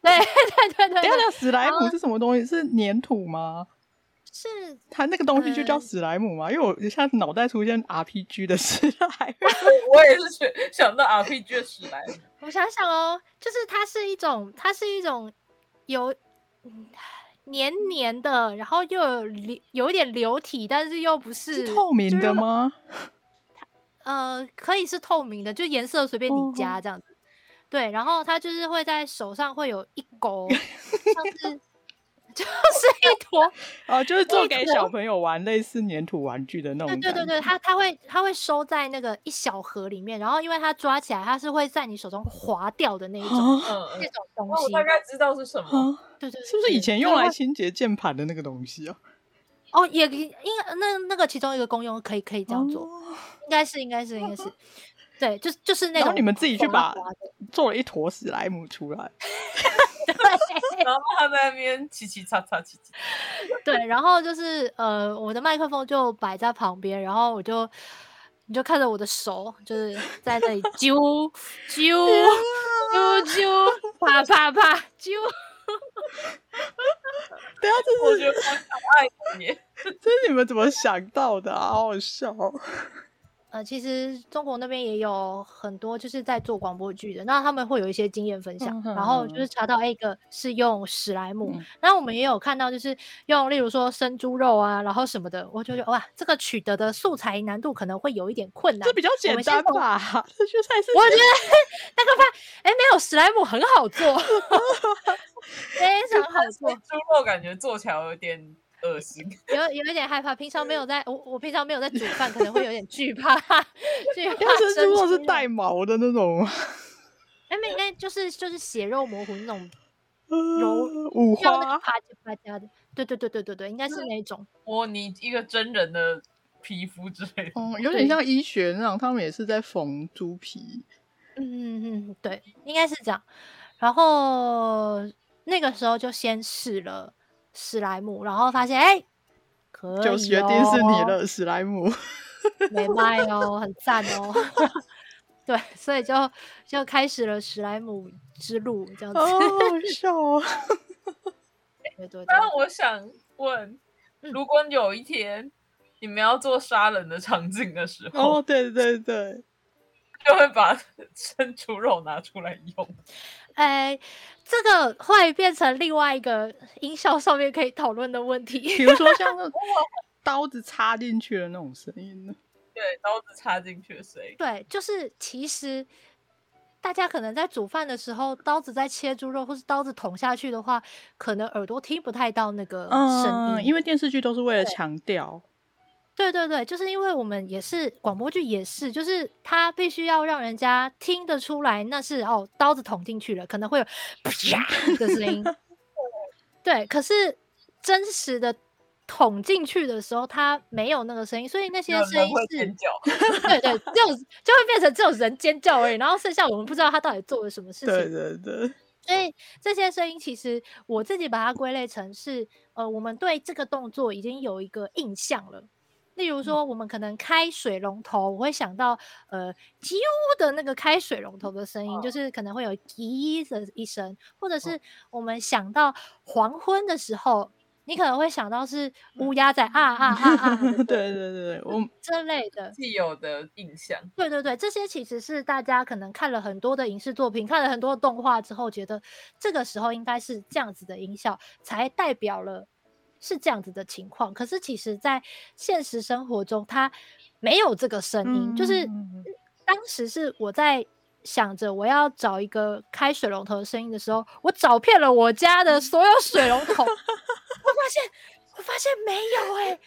对对对对。等下，史莱姆是什么东西？是粘土吗？是他那个东西就叫史莱姆嘛？嗯、因为我一下子脑袋出现 RPG 的史莱姆，我也是想到 RPG 的史莱姆。我想想哦，就是它是一种，它是一种有黏黏的，然后又有流有一点流体，但是又不是，是透明的吗？呃，可以是透明的，就颜色随便你加这样子。哦、对，然后它就是会在手上会有一 勾，像是。就是一坨 哦，就是做给小朋友玩类似粘土玩具的那种。对对对对，它它会它会收在那个一小盒里面，然后因为它抓起来，它是会在你手中滑掉的那一种，嗯，那种东西。我大概知道是什么。对对，是不是以前用来清洁键盘的那个东西啊？哦，也应该那那个其中一个功用可以可以这样做，应该是应该是应该是，对，就就是那种。然后你们自己去把做了一坨史莱姆出来。对，然后他在那边嘁嘁喳喳，嘁嘁。对，然后就是呃，我的麦克风就摆在旁边，然后我就你就看着我的手，就是在那里揪揪揪揪，啪啪啪揪。等下，这是我觉得好可爱的，这是你们怎么想到的啊？好好笑。呃，其实中国那边也有很多就是在做广播剧的，那他们会有一些经验分享，嗯、然后就是查到一个是用史莱姆，那、嗯、我们也有看到就是用例如说生猪肉啊，然后什么的，我就觉得哇，这个取得的素材难度可能会有一点困难。这比较简单吧？这就算是我觉得 那个饭哎，没有史莱姆很好做，非常好做，猪肉感觉做起来有点。恶心，有有一点害怕。平常没有在，我我平常没有在煮饭，可能会有点惧怕。惧 怕生猪肉是带毛的那种。哎，没，那就是就是血肉模糊那种，柔五花啪叽啪叽的。对对对对对对，应该是那种。模拟一个真人的皮肤之类的。嗯，有点像医学那种，他们也是在缝猪皮。嗯嗯嗯，对，应该是这样。然后那个时候就先试了。史莱姆，然后发现哎，可以、哦、就决定是你了，史莱姆，没卖哦，很赞哦，对，所以就就开始了史莱姆之路，这样子，好好笑哦。对对对，但我想问，如果有一天你们要做杀人的场景的时候，哦，对对对，就会把生猪肉拿出来用。哎，这个会变成另外一个音效上面可以讨论的问题，比如说像那 刀子插进去的那种声音呢？对，刀子插进去的声音。对，就是其实大家可能在煮饭的时候，刀子在切猪肉，或是刀子捅下去的话，可能耳朵听不太到那个声音，嗯，因为电视剧都是为了强调。对对对，就是因为我们也是广播剧，也是，就是他必须要让人家听得出来，那是哦，刀子捅进去了，可能会有啪的声音。对，可是真实的捅进去的时候，它没有那个声音，所以那些声音是，对对，就就会变成只有人尖叫而已，然后剩下我们不知道他到底做了什么事情。对对对，所以这些声音其实我自己把它归类成是，呃，我们对这个动作已经有一个印象了。例如说，我们可能开水龙头，我会想到呃“啾”的那个开水龙头的声音，就是可能会有“咦”的一声，或者是我们想到黄昏的时候，你可能会想到是乌鸦在啊啊啊啊，对对对，我这类的。既有的印象，对对对，这些其实是大家可能看了很多的影视作品，看了很多动画之后，觉得这个时候应该是这样子的音效，才代表了。是这样子的情况，可是其实，在现实生活中，它没有这个声音。嗯、就是当时是我在想着我要找一个开水龙头的声音的时候，我找遍了我家的所有水龙头，我发现我发现没有哎、欸，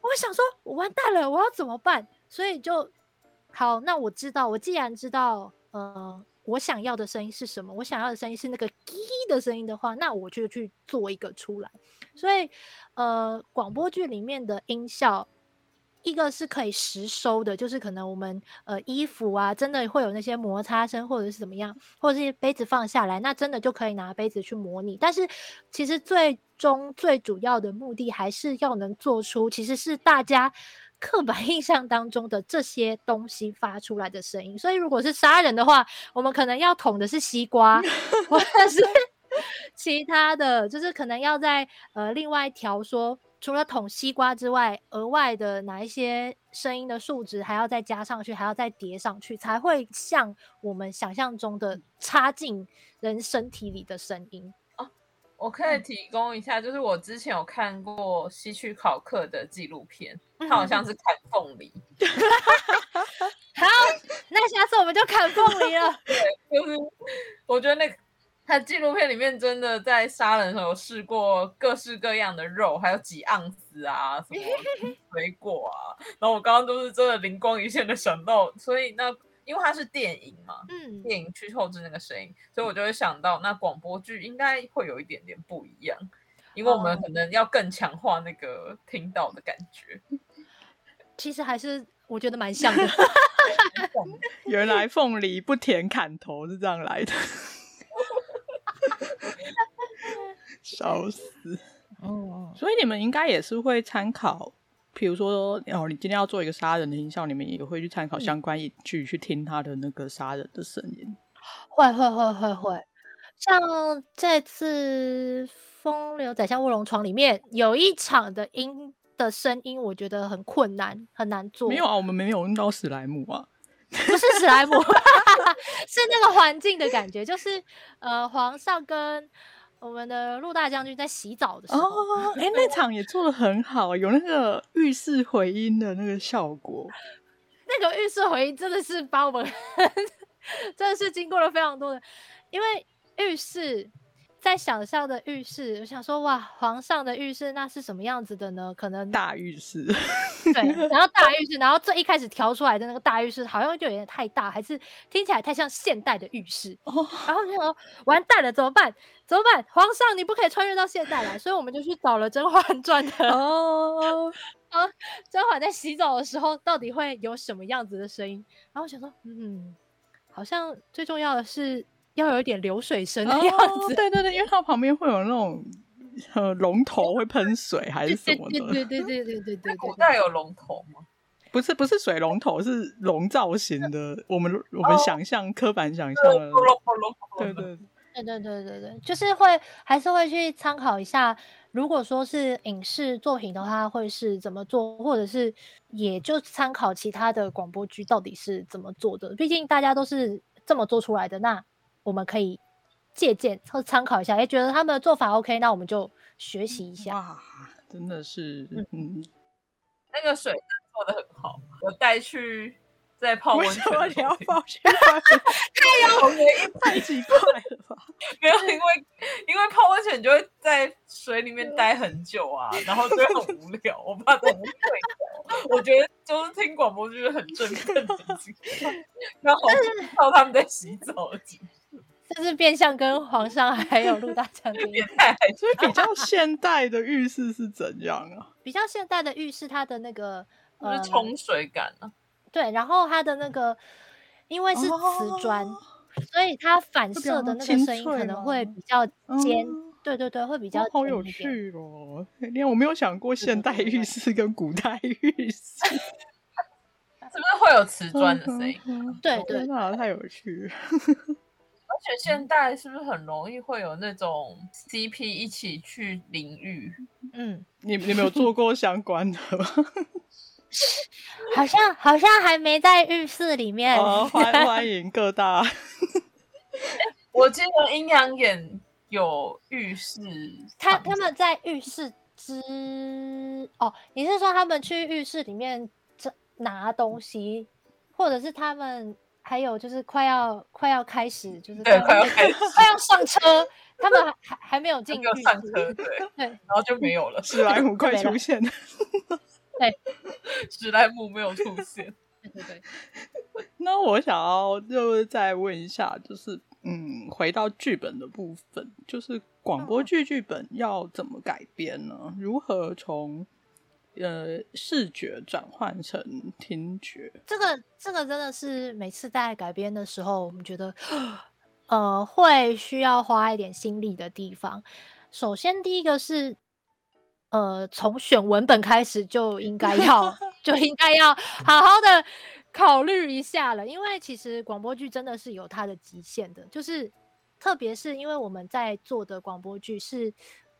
我想说我完蛋了，我要怎么办？所以就好，那我知道，我既然知道，呃。我想要的声音是什么？我想要的声音是那个“滴”的声音的话，那我就去做一个出来。所以，呃，广播剧里面的音效，一个是可以实收的，就是可能我们呃衣服啊，真的会有那些摩擦声，或者是怎么样，或者是杯子放下来，那真的就可以拿杯子去模拟。但是，其实最终最主要的目的，还是要能做出其实是大家。刻板印象当中的这些东西发出来的声音，所以如果是杀人的话，我们可能要捅的是西瓜，或者是 其他的，就是可能要在呃另外调说，除了捅西瓜之外，额外的哪一些声音的数值还要再加上去，还要再叠上去，才会像我们想象中的插进人身体里的声音。我可以提供一下，就是我之前有看过西区考克的纪录片，他好像是砍凤梨。好，那下次我们就砍凤梨了。对，就是我觉得那个他纪录片里面真的在杀人的时候有试过各式各样的肉，还有几盎司啊，什么 水果啊。然后我刚刚都是真的灵光一现的想到，所以那。因为它是电影嘛，嗯，电影去后置那个声音，所以我就会想到，那广播剧应该会有一点点不一样，因为我们可能要更强化那个听到的感觉。其实还是我觉得蛮像的。原来凤梨不甜砍头是这样来的，笑死。哦，所以你们应该也是会参考。比如说，哦，你今天要做一个杀人的音效，你们也会去参考相关影剧，去听他的那个杀人的声音。会会会会会，像这次《风流宰相卧龙床》里面有一场的音的声音，我觉得很困难，很难做。没有啊，我们没有用到史莱姆啊，不是史莱姆，是那个环境的感觉，就是呃，皇上跟。我们的陆大将军在洗澡的时候，哦，哎，那场也做的很好，有那个浴室回音的那个效果。那个浴室回音真的是把我们，真的是经过了非常多的，因为浴室。在想象的浴室，我想说哇，皇上的浴室那是什么样子的呢？可能大浴室，对，然后大浴室，然后最一开始调出来的那个大浴室，好像就有点太大，还是听起来太像现代的浴室。哦，然后就说完蛋了，怎么办？怎么办？皇上，你不可以穿越到现代来，所以我们就去找了《甄嬛传》的哦，啊，甄嬛在洗澡的时候到底会有什么样子的声音？然后我想说，嗯，好像最重要的是。要有一点流水声的样子，哦，对对对，因为它旁边会有那种呃龙头会喷水还是什么的，对对对对对对对。古代有龙头吗？不是不是水龙头，是龙造型的。我们我们想象刻板想象的，对对对对对对对，就是会还是会去参考一下。如果说是影视作品的话，会是怎么做，或者是也就参考其他的广播剧到底是怎么做的。毕竟大家都是这么做出来的，那。我们可以借鉴或参考一下，哎觉得他们的做法 OK，那我们就学习一下。哇，真的是，嗯，嗯那个水做的很好，我带去在泡温泉。为什么你要泡去？太有原因，太奇怪了吧？没有，因为因为泡温泉你就会在水里面待很久啊，然后就会很无聊。我怕这种会我觉得就是听广播剧很振奋的经历，然后到他们在洗澡的经这是变相跟皇上还有陆大将军，所以比较现代的浴室是怎样啊？比较现代的浴室，它的那个呃冲水感啊，对，然后它的那个因为是瓷砖，哦、所以它反射的那个声音可能会比较尖，嗯、对对对，会比较尖。好有趣哦！连我没有想过现代浴室跟古代浴室，是不是会有瓷砖的声音？对对，太有趣。而且现代是不是很容易会有那种 CP 一起去淋浴？嗯，你你没有做过相关的吗？好像好像还没在浴室里面。欢欢迎各大。我记得阴阳眼有浴室，他他们在浴室之哦，你是说他们去浴室里面拿东西，或者是他们？还有就是快要快要开始，就是快要快要开始快要上车，他们还还还没有进去上车，对对，然后就没有了。史莱姆快出现，对，史莱姆没有出现，对对对。那我想要就是再问一下，就是嗯，回到剧本的部分，就是广播剧剧本要怎么改编呢？如何从？呃，视觉转换成听觉，这个这个真的是每次在改编的时候，我们觉得呃会需要花一点心力的地方。首先，第一个是呃从选文本开始就应该要 就应该要好好的考虑一下了，因为其实广播剧真的是有它的极限的，就是特别是因为我们在做的广播剧是。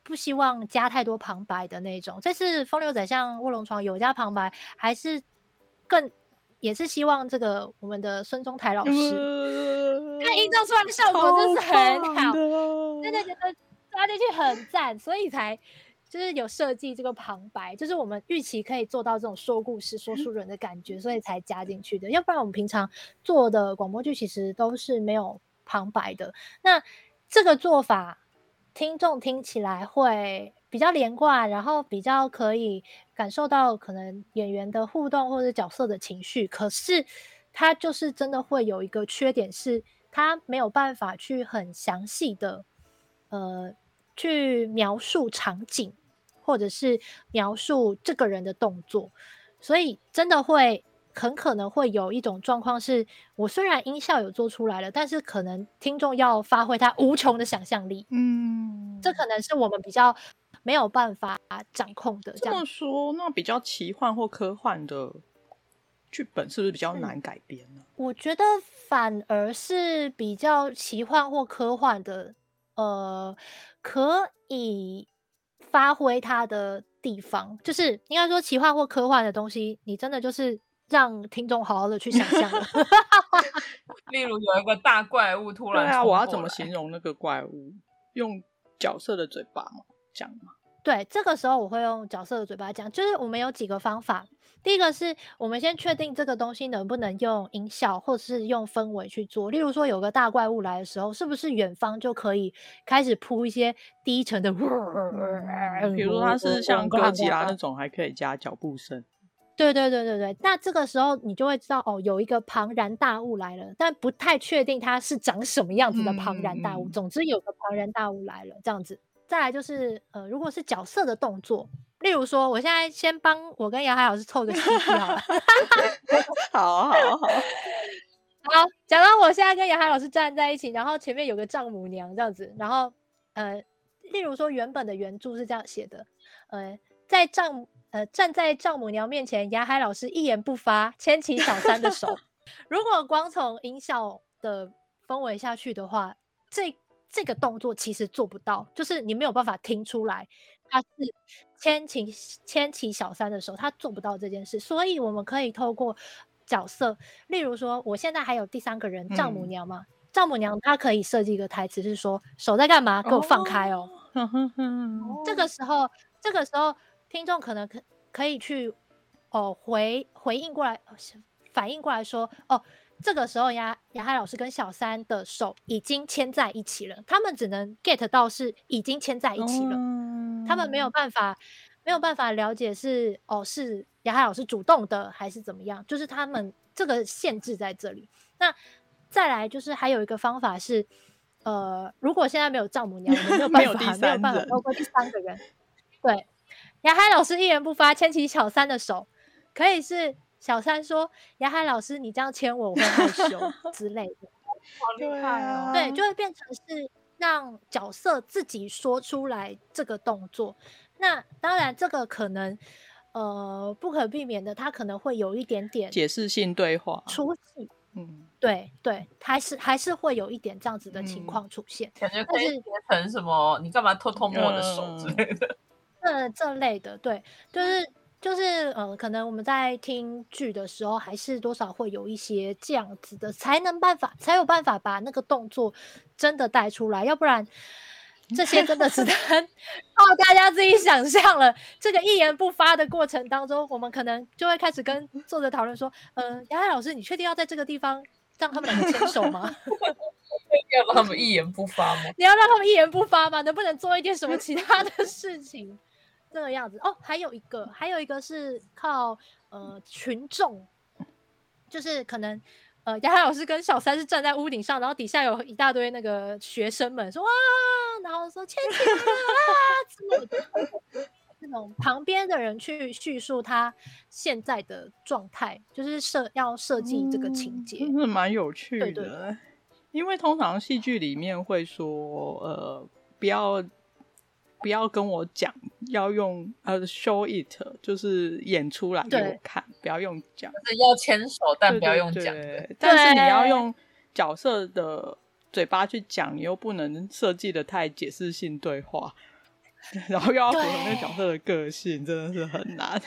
不希望加太多旁白的那种。这次《风流宰相卧龙床》有加旁白，还是更也是希望这个我们的孙中台老师，他营造出来的效果真是很好。真的觉得抓进去很赞，所以才就是有设计这个旁白，就是我们预期可以做到这种说故事、说书人的感觉，所以才加进去的。要不然我们平常做的广播剧其实都是没有旁白的。那这个做法，听众听起来会比较连贯，然后比较可以感受到可能演员的互动或者角色的情绪。可是它就是真的会有一个缺点是。他没有办法去很详细的，呃，去描述场景，或者是描述这个人的动作，所以真的会很可能会有一种状况是，我虽然音效有做出来了，但是可能听众要发挥他无穷的想象力，嗯，这可能是我们比较没有办法掌控的。这样，这么说，那比较奇幻或科幻的。剧本是不是比较难改编呢？我觉得反而是比较奇幻或科幻的，呃，可以发挥它的地方，就是应该说奇幻或科幻的东西，你真的就是让听众好好的去想象。例如有一个大怪物突然，对啊，我要怎么形容那个怪物？用角色的嘴巴吗？讲吗？对，这个时候我会用角色的嘴巴讲，就是我们有几个方法。第一个是我们先确定这个东西能不能用音效或者是用氛围去做。例如说有个大怪物来的时候，是不是远方就可以开始铺一些低沉的？比如说它是像哥吉拉那种，还可以加脚步声。对对对对对，那这个时候你就会知道哦，有一个庞然大物来了，但不太确定它是长什么样子的庞然大物。总之有个庞然大物来了，这样子。再来就是，呃，如果是角色的动作，例如说，我现在先帮我跟杨海老师凑个 CP 好了。好 好好，好，假装我现在跟杨海老师站在一起，然后前面有个丈母娘这样子，然后，呃，例如说原本的原著是这样写的，呃，在丈呃站在丈母娘面前，杨海老师一言不发，牵起小三的手。如果光从音效的氛围下去的话，这。这个动作其实做不到，就是你没有办法听出来他是牵起牵起小三的手，他做不到这件事。所以我们可以透过角色，例如说，我现在还有第三个人丈母娘嘛，嗯、丈母娘她可以设计一个台词是说：“手在干嘛？给我放开哦。哦”这个时候，这个时候听众可能可可以去哦回回应过来，反应过来说：“哦。”这个时候，雅雅海老师跟小三的手已经牵在一起了。他们只能 get 到是已经牵在一起了，嗯、他们没有办法没有办法了解是哦是雅海老师主动的还是怎么样，就是他们这个限制在这里。那再来就是还有一个方法是，呃，如果现在没有丈母娘，没有办法没有办法包括第三个人，对，牙海老师一言不发，牵起小三的手，可以是。小三说：“雅海老师，你这样牵我，我会害羞 之类的。”好厉害哦！对，就会变成是让角色自己说出来这个动作。那当然，这个可能呃不可避免的，他可能会有一点点解释性对话出戏。嗯，对对，还是还是会有一点这样子的情况出现。感觉可以变成什么？你干嘛偷偷摸我的手之类的？嗯，这类的，对，就是。就是呃，可能我们在听剧的时候，还是多少会有一些这样子的，才能办法才有办法把那个动作真的带出来，要不然这些 真的只能靠大家自己想象了。这个一言不发的过程当中，我们可能就会开始跟作者讨论说：“呃，杨海老师，你确定要在这个地方让他们两个牵手吗？要让他们一言不发吗？你要让他们一言不发吗？能不能做一点什么其他的事情？”这个样子哦，还有一个，还有一个是靠呃群众，就是可能呃雅海老师跟小三是站在屋顶上，然后底下有一大堆那个学生们说哇，然后说牵起来了啊之类的，那种旁边的人去叙述他现在的状态，就是设要设计这个情节，嗯、是蛮有趣的。对对对，因为通常戏剧里面会说呃不要。不要跟我讲，要用呃 show it，就是演出来给我看，不要用讲。就是要牵手，但不要用讲。但是你要用角色的嘴巴去讲，你又不能设计的太解释性对话，然后又要符合那个角色的个性，真的是很难。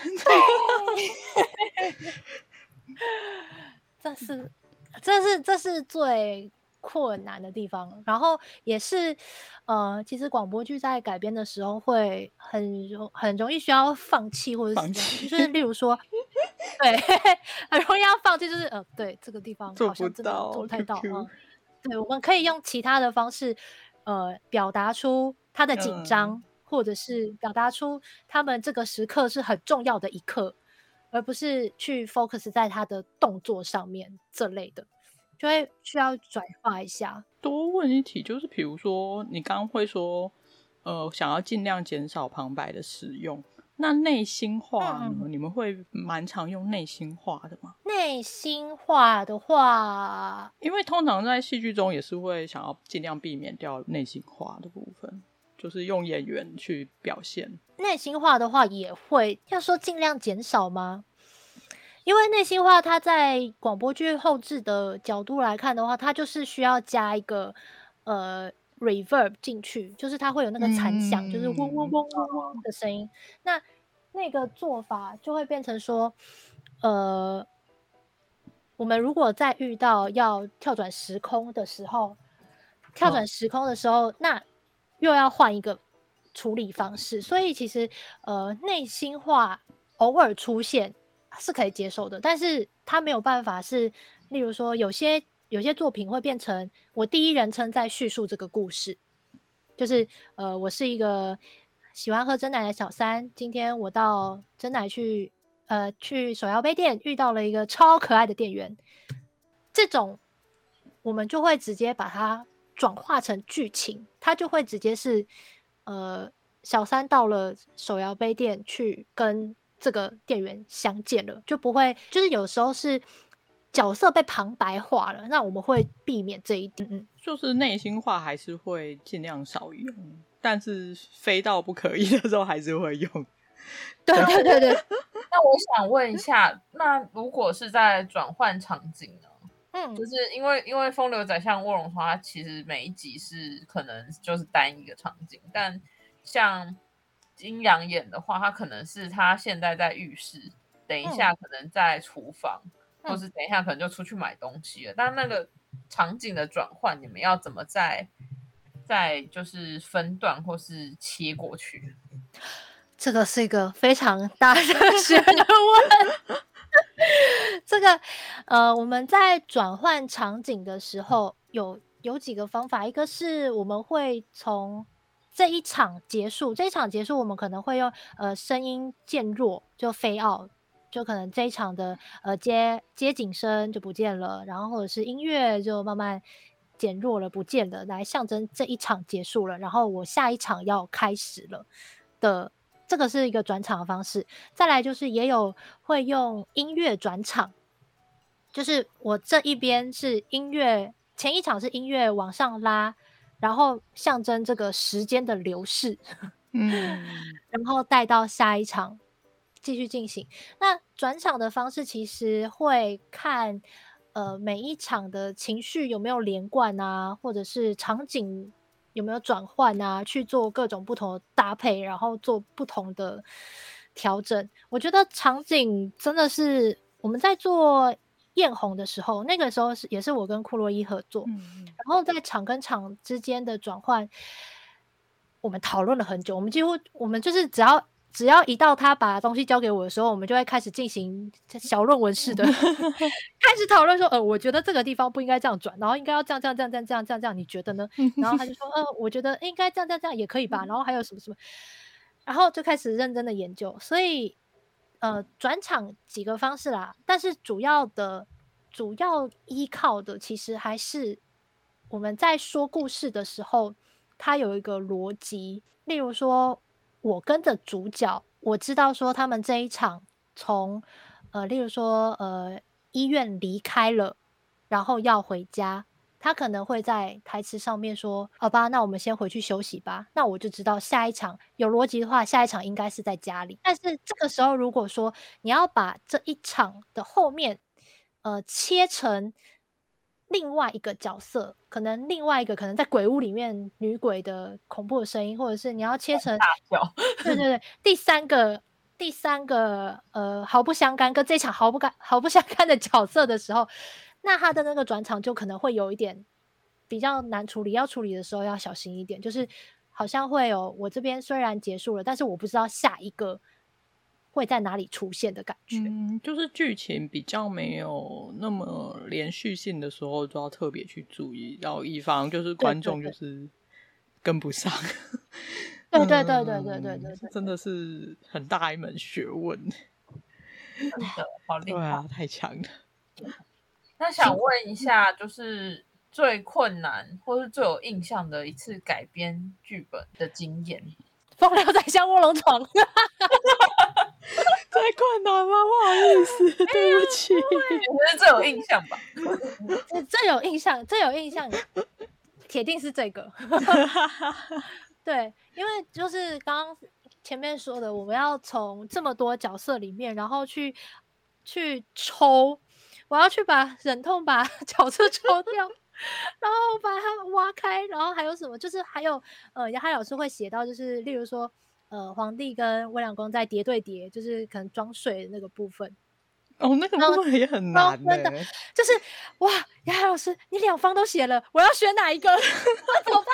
这是，这是，这是最困难的地方，然后也是，呃，其实广播剧在改编的时候会很容很容易需要放弃或者是就是例如说，对，很容易要放弃，就是呃，对这个地方好像真的做不太到啊、呃。对，我们可以用其他的方式，呃，表达出他的紧张，嗯、或者是表达出他们这个时刻是很重要的一刻，而不是去 focus 在他的动作上面这类的。就会需要转化一下。多问一题，就是比如说你刚刚会说，呃，想要尽量减少旁白的使用，那内心话呢？嗯、你们会蛮常用内心话的吗？内心话的话，因为通常在戏剧中也是会想要尽量避免掉内心话的部分，就是用演员去表现。内心话的话也会，要说尽量减少吗？因为内心话，它在广播剧后置的角度来看的话，它就是需要加一个呃 reverb 进去，就是它会有那个残响，嗯、就是嗡嗡嗡嗡嗡的声音。那那个做法就会变成说，呃，我们如果在遇到要跳转时空的时候，跳转时空的时候，哦、那又要换一个处理方式。所以其实呃，内心话偶尔出现。是可以接受的，但是他没有办法是，例如说，有些有些作品会变成我第一人称在叙述这个故事，就是呃，我是一个喜欢喝珍奶的小三，今天我到珍奶去，呃，去手摇杯店遇到了一个超可爱的店员，这种我们就会直接把它转化成剧情，它就会直接是，呃，小三到了手摇杯店去跟。这个店员相见了，就不会，就是有时候是角色被旁白化了，那我们会避免这一点。嗯，就是内心话还是会尽量少用，但是非到不可以的时候还是会用。对对对对。那我想问一下，那如果是在转换场景呢？嗯，就是因为因为《风流宰相卧龙床》它其实每一集是可能就是单一个场景，但像。金阳眼的话，他可能是他现在在浴室，等一下可能在厨房，嗯、或是等一下可能就出去买东西了。嗯、但那个场景的转换，你们要怎么在再就是分段或是切过去？这个是一个非常大的 学问。这个呃，我们在转换场景的时候有有几个方法，一个是我们会从。这一场结束，这一场结束，我们可能会用呃声音渐弱，就飞奥就可能这一场的呃接接景声就不见了，然后或者是音乐就慢慢减弱了，不见了，来象征这一场结束了，然后我下一场要开始了的，这个是一个转场的方式。再来就是也有会用音乐转场，就是我这一边是音乐，前一场是音乐往上拉。然后象征这个时间的流逝，嗯，然后带到下一场继续进行。那转场的方式其实会看，呃，每一场的情绪有没有连贯啊，或者是场景有没有转换啊，去做各种不同的搭配，然后做不同的调整。我觉得场景真的是我们在做。艳红的时候，那个时候是也是我跟库洛伊合作，嗯、然后在场跟场之间的转换，我们讨论了很久。我们几乎我们就是只要只要一到他把东西交给我的时候，我们就会开始进行小论文式的 开始讨论说，呃，我觉得这个地方不应该这样转，然后应该要这样这样这样这样这样这样这样，你觉得呢？然后他就说，呃，我觉得应该这样这样这样也可以吧。然后还有什么什么，然后就开始认真的研究，所以。呃，转场几个方式啦，但是主要的、主要依靠的，其实还是我们在说故事的时候，它有一个逻辑。例如说，我跟着主角，我知道说他们这一场从呃，例如说呃，医院离开了，然后要回家。他可能会在台词上面说：“好吧，那我们先回去休息吧。”那我就知道下一场有逻辑的话，下一场应该是在家里。但是这个时候，如果说你要把这一场的后面，呃，切成另外一个角色，可能另外一个可能在鬼屋里面女鬼的恐怖的声音，或者是你要切成，对对对，第三个第三个呃毫不相干跟这场毫不干毫不相干的角色的时候。那他的那个转场就可能会有一点比较难处理，要处理的时候要小心一点，就是好像会有我这边虽然结束了，但是我不知道下一个会在哪里出现的感觉。嗯，就是剧情比较没有那么连续性的时候，就要特别去注意，然后以防就是观众就是跟不上。对对对对对对对，真的是很大一门学问。真的好厉害啊，太强了。那想问一下，就是最困难或是最有印象的一次改编剧本的经验？风流宰相卧龙床，太困难吗？不好意思，对不起。我觉得最有印象吧。最有印象，最有印象，铁定是这个。对，因为就是刚刚前面说的，我们要从这么多角色里面，然后去去抽，我要去把忍痛把 角色抽掉，然后把它挖开，然后还有什么？就是还有呃，杨海老师会写到，就是例如说呃，皇帝跟温良恭在叠对叠，就是可能装睡的那个部分。哦，那个部分也很难，真的就是哇，杨海老师，你两方都写了，我要选哪一个？怎么办？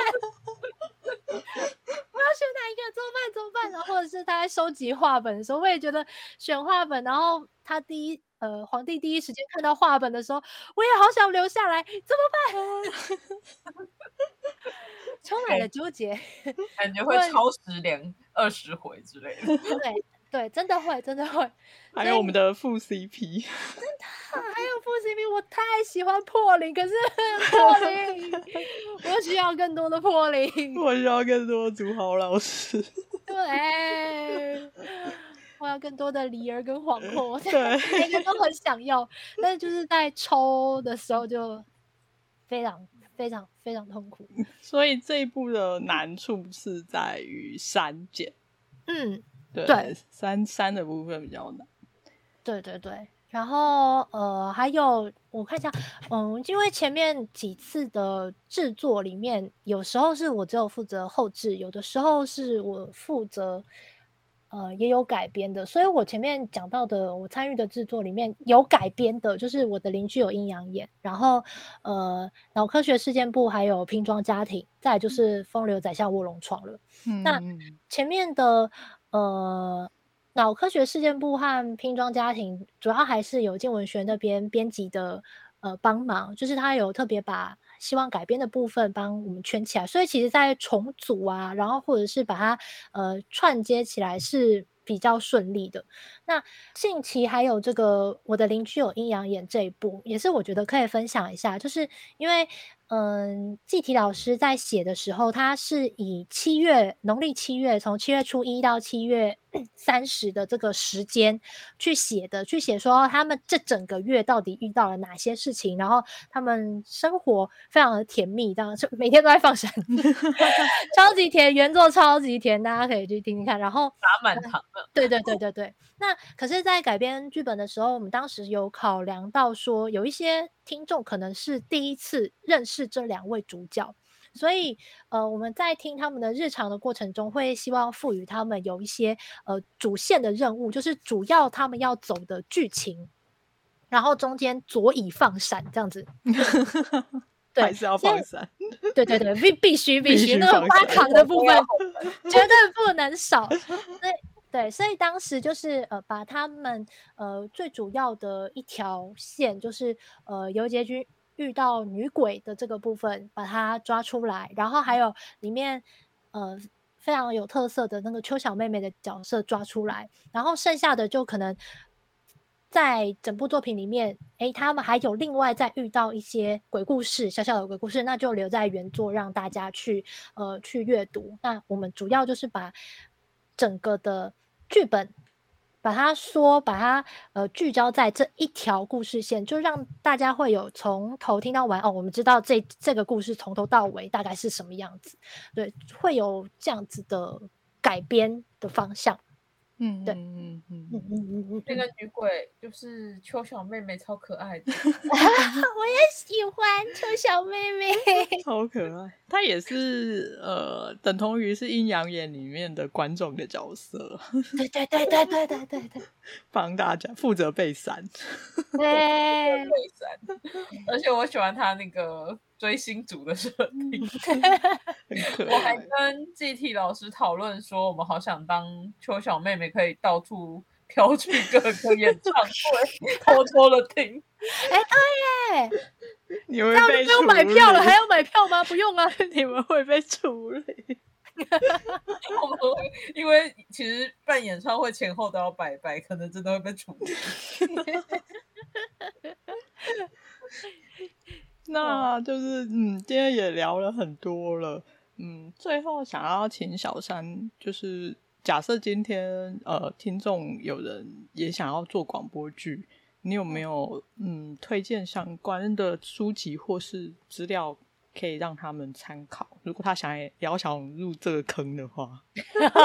我要选哪一个？怎么办？怎么办？然后或者是他在收集画本的时候，我也觉得选画本。然后他第一呃，皇帝第一时间看到画本的时候，我也好想留下来，怎么办？充满了纠结，感觉会 超时连二十回之类的。对。对，真的会，真的会。还有我们的副 CP，真的还有副 CP，我太喜欢破零，可是 破零，我需要更多的破零，我需要更多的祖豪老师。对，我要更多的梨儿跟黄货，对，每个都很想要，但是就是在抽的时候就非常非常非常痛苦。所以这一部的难处是在于删减，嗯。对，三三的部分比较难。对对对，然后呃，还有我看一下，嗯，因为前面几次的制作里面，有时候是我只有负责后置，有的时候是我负责。呃，也有改编的，所以我前面讲到的，我参与的制作里面有改编的，就是我的邻居有阴阳眼，然后呃，脑科学事件部还有拼装家庭，再就是风流宰相卧龙床了。嗯，那前面的呃，脑科学事件簿和拼装家庭，主要还是有镜文学那边编辑的呃帮忙，就是他有特别把。希望改编的部分帮我们圈起来，所以其实，在重组啊，然后或者是把它呃串接起来是比较顺利的。那近期还有这个我的邻居有阴阳眼这一部，也是我觉得可以分享一下，就是因为。嗯，季题老师在写的时候，他是以七月农历七月，从七月初一到七月三十的这个时间去写的，去写说他们这整个月到底遇到了哪些事情，然后他们生活非常的甜蜜，这样就每天都在放闪，超级甜，原作超级甜，大家可以去听听看。然后打满堂了，对对对对对。那可是，在改编剧本的时候，我们当时有考量到说，有一些听众可能是第一次认识这两位主角，所以呃，我们在听他们的日常的过程中，会希望赋予他们有一些呃主线的任务，就是主要他们要走的剧情，然后中间左以放闪这样子。对，还是要放闪。对对对，必 必须必须，那个挖扛的部分 绝对不能少。对。对，所以当时就是呃，把他们呃最主要的一条线，就是呃游婕妤遇到女鬼的这个部分，把它抓出来，然后还有里面呃非常有特色的那个秋小妹妹的角色抓出来，然后剩下的就可能在整部作品里面，诶，他们还有另外再遇到一些鬼故事，小小的鬼故事，那就留在原作让大家去呃去阅读。那我们主要就是把整个的。剧本把它说，把它呃聚焦在这一条故事线，就让大家会有从头听到完哦。我们知道这这个故事从头到尾大概是什么样子，对，会有这样子的改编的方向。嗯，对，嗯嗯嗯嗯嗯，那个女鬼就是秋小妹妹，超可爱的。我也喜欢秋小妹妹，超可爱。她也是呃，等同于是阴阳眼里面的观众的角色。对对对对对对对对，帮大家负责背伞。对，背伞。而且我喜欢她那个追星族的设定。我还。跟 GT 老师讨论说，我们好想当邱小妹妹，可以到处飘去各个演唱会，偷偷的听。哎，对耶，你们被这样不用买票了，理还要买票吗？不用啊。你们会被处理。我们会因为其实办演唱会前后都要拜拜，可能真的会被处理。那就是嗯，今天也聊了很多了，嗯，最后想要请小三，就是假设今天呃听众有人也想要做广播剧，你有没有嗯推荐相关的书籍或是资料可以让他们参考？如果他想也要想入这个坑的话，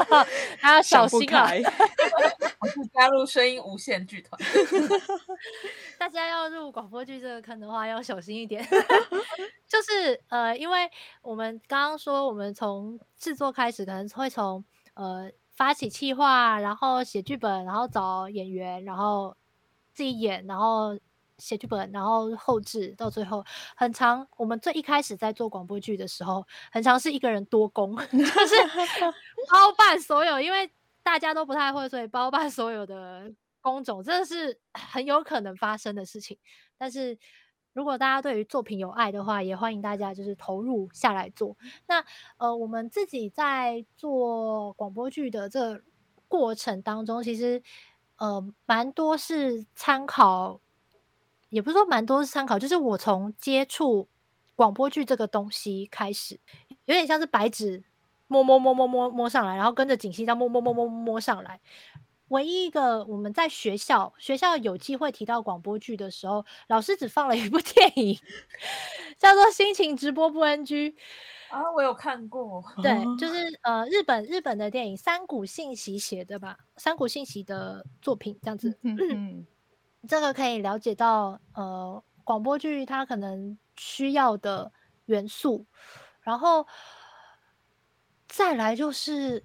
他要小心啊！我是加入声音无限剧团。大家要入广播剧这个坑的话，要小心一点。就是呃，因为我们刚刚说，我们从制作开始，可能会从呃发起企划，然后写剧本，然后找演员，然后自己演，然后写剧本，然后后置，到最后很长。我们最一开始在做广播剧的时候，很长是一个人多工，就是包办所有，因为大家都不太会，所以包办所有的。工种真的是很有可能发生的事情，但是如果大家对于作品有爱的话，也欢迎大家就是投入下来做。那呃，我们自己在做广播剧的这过程当中，其实呃蛮多是参考，也不是说蛮多是参考，就是我从接触广播剧这个东西开始，有点像是白纸摸摸摸摸摸摸上来，然后跟着景熙这样摸摸摸摸摸上来。唯一一个我们在学校学校有机会提到广播剧的时候，老师只放了一部 电影，叫做《心情直播不 NG》啊，我有看过。对，就是呃日本日本的电影，三谷幸喜写的吧，三谷幸喜的作品这样子。嗯嗯，这个可以了解到呃广播剧它可能需要的元素，然后再来就是。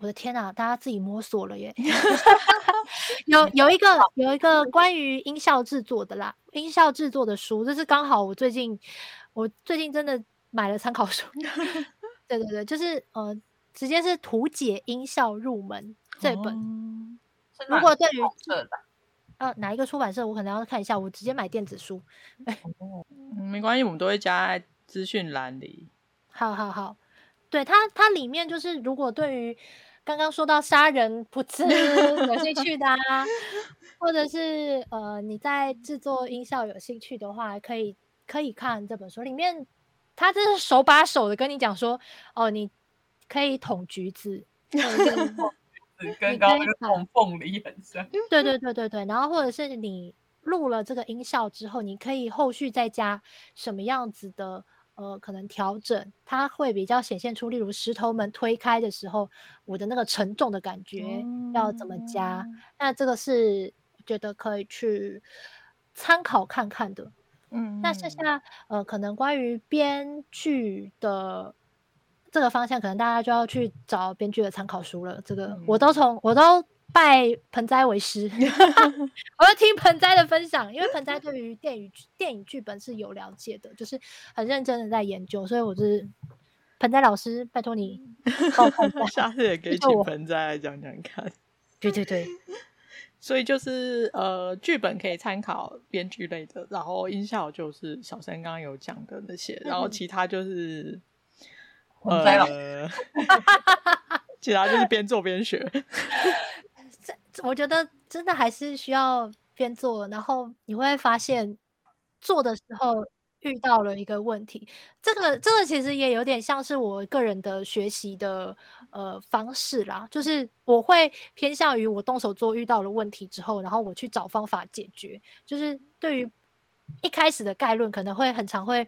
我的天啊，大家自己摸索了耶！有有一个有一个关于音效制作的啦，音效制作的书，这是刚好我最近我最近真的买了参考书。对对对，就是呃，直接是图解音效入门这本。嗯、如果对于呃哪一个出版社，我可能要看一下。我直接买电子书。嗯、没关系，我们都会加在资讯栏里。好好好，对它它里面就是如果对于刚刚说到杀人不吃 有兴趣的啊，或者是呃你在制作音效有兴趣的话，可以可以看这本书里面，他这是手把手的跟你讲说，哦，你可以捅橘子，跟刚刚那个捅凤梨很像。对对对对对，然后或者是你录了这个音效之后，你可以后续再加什么样子的。呃，可能调整它会比较显现出，例如石头门推开的时候，我的那个沉重的感觉要怎么加？嗯、那这个是觉得可以去参考看看的。嗯，那剩下呃，可能关于编剧的这个方向，可能大家就要去找编剧的参考书了。这个、嗯、我都从我都。拜盆栽为师，我要听盆栽的分享，因为盆栽对于电影电影剧本是有了解的，就是很认真的在研究，所以我是盆栽老师，拜托你 帮我看一下，下次也可以请盆栽来讲讲看。对对对，所以就是呃，剧本可以参考编剧类的，然后音效就是小三刚刚有讲的那些，然后其他就是盆栽老师，其他就是边做边学。我觉得真的还是需要边做，然后你会发现做的时候遇到了一个问题。这个这个其实也有点像是我个人的学习的呃方式啦，就是我会偏向于我动手做，遇到了问题之后，然后我去找方法解决。就是对于一开始的概论，可能会很常会。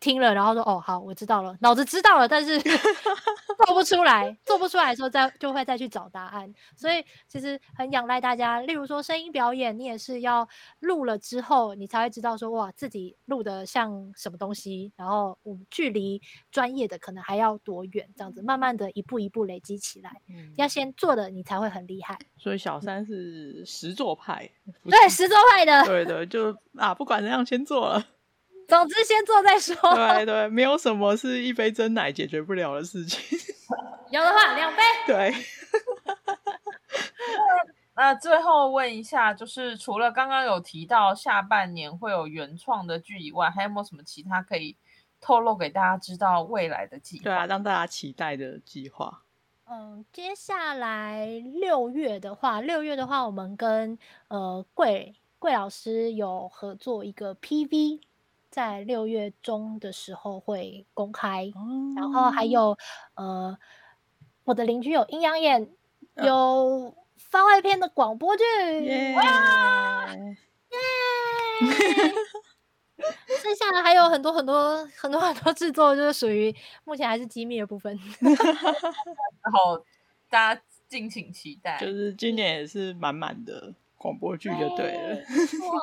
听了，然后说：“哦，好，我知道了，脑子知道了，但是 做不出来，做不出来的时候再就会再去找答案。所以其实很仰赖大家，例如说声音表演，你也是要录了之后，你才会知道说哇，自己录的像什么东西，然后我们距离专业的可能还要多远，这样子慢慢的一步一步累积起来。嗯，要先做的，你才会很厉害。所以小三是实作派，对，实作派的，对的，就啊，不管怎样，先做了。”总之先做再说。对对，没有什么是一杯真奶解决不了的事情。有的话两杯。对。那最后问一下，就是除了刚刚有提到下半年会有原创的剧以外，还有没有什么其他可以透露给大家知道未来的计划？对啊，让大家期待的计划。嗯，接下来六月的话，六月的话，我们跟呃桂桂老师有合作一个 PV，在六月中的时候会公开。嗯、然后还有呃，我的邻居有阴阳眼，有番外篇的广播剧。耶！剩下的还有很多很多很多很多制作，就是属于目前还是机密的部分。然后大家敬请期待，就是今年也是满满的广播剧就对了。哇！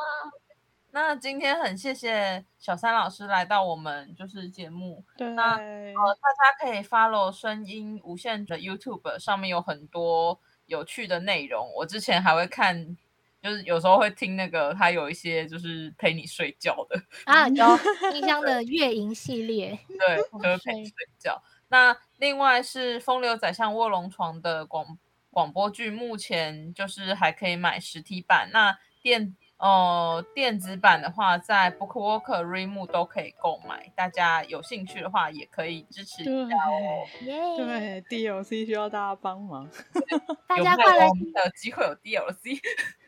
那今天很谢谢小三老师来到我们就是节目。对。那呃，大家可以 follow 声音无限的 YouTube 上面有很多有趣的内容。我之前还会看。就是有时候会听那个，他有一些就是陪你睡觉的啊，有音箱的月营系列，对，就是陪你睡觉。那另外是风流宰相卧龙床的广广播剧，目前就是还可以买实体版。那电呃，电子版的话，在 BookWalker、Readmoo 都可以购买，大家有兴趣的话也可以支持一下哦。对，DLC 需要大家帮忙，大家快来听的机会有 DLC，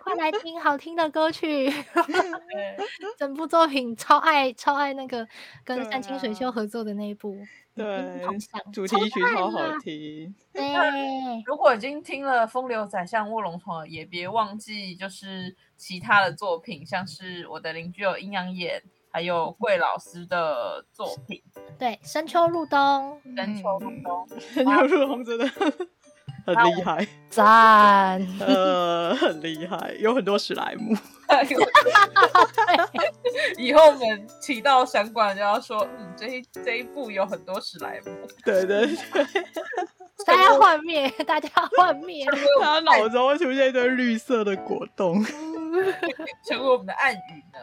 快来听好听的歌曲。整部作品超爱超爱那个跟山清水秀合作的那一部。对，主题曲超好听。对，如果已经听了《风流宰相卧龙床》，也别忘记就是其他的作品，像是我的邻居有阴阳眼，还有桂老师的作品。对，深秋入冬，深秋入冬，深秋入冬真的。很厉害，赞！呃，很厉害，有很多史莱姆。以后我们提到相关就要说，嗯，这一这一部有很多史莱姆。对对对，大家幻灭，大家幻灭，他脑中会出现一堆绿色的果冻。成为我们的暗语呢。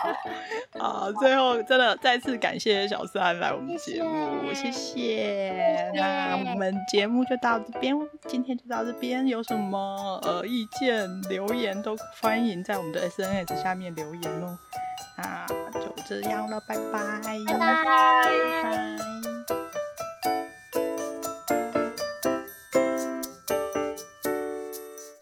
好，最后真的再次感谢小三来我们节目，谢谢。谢谢，那我们节目就到这边，今天就到这边。有什么呃意见留言都欢迎在我们你的 sns 下面留言哦啊就这样了拜拜。拜拜。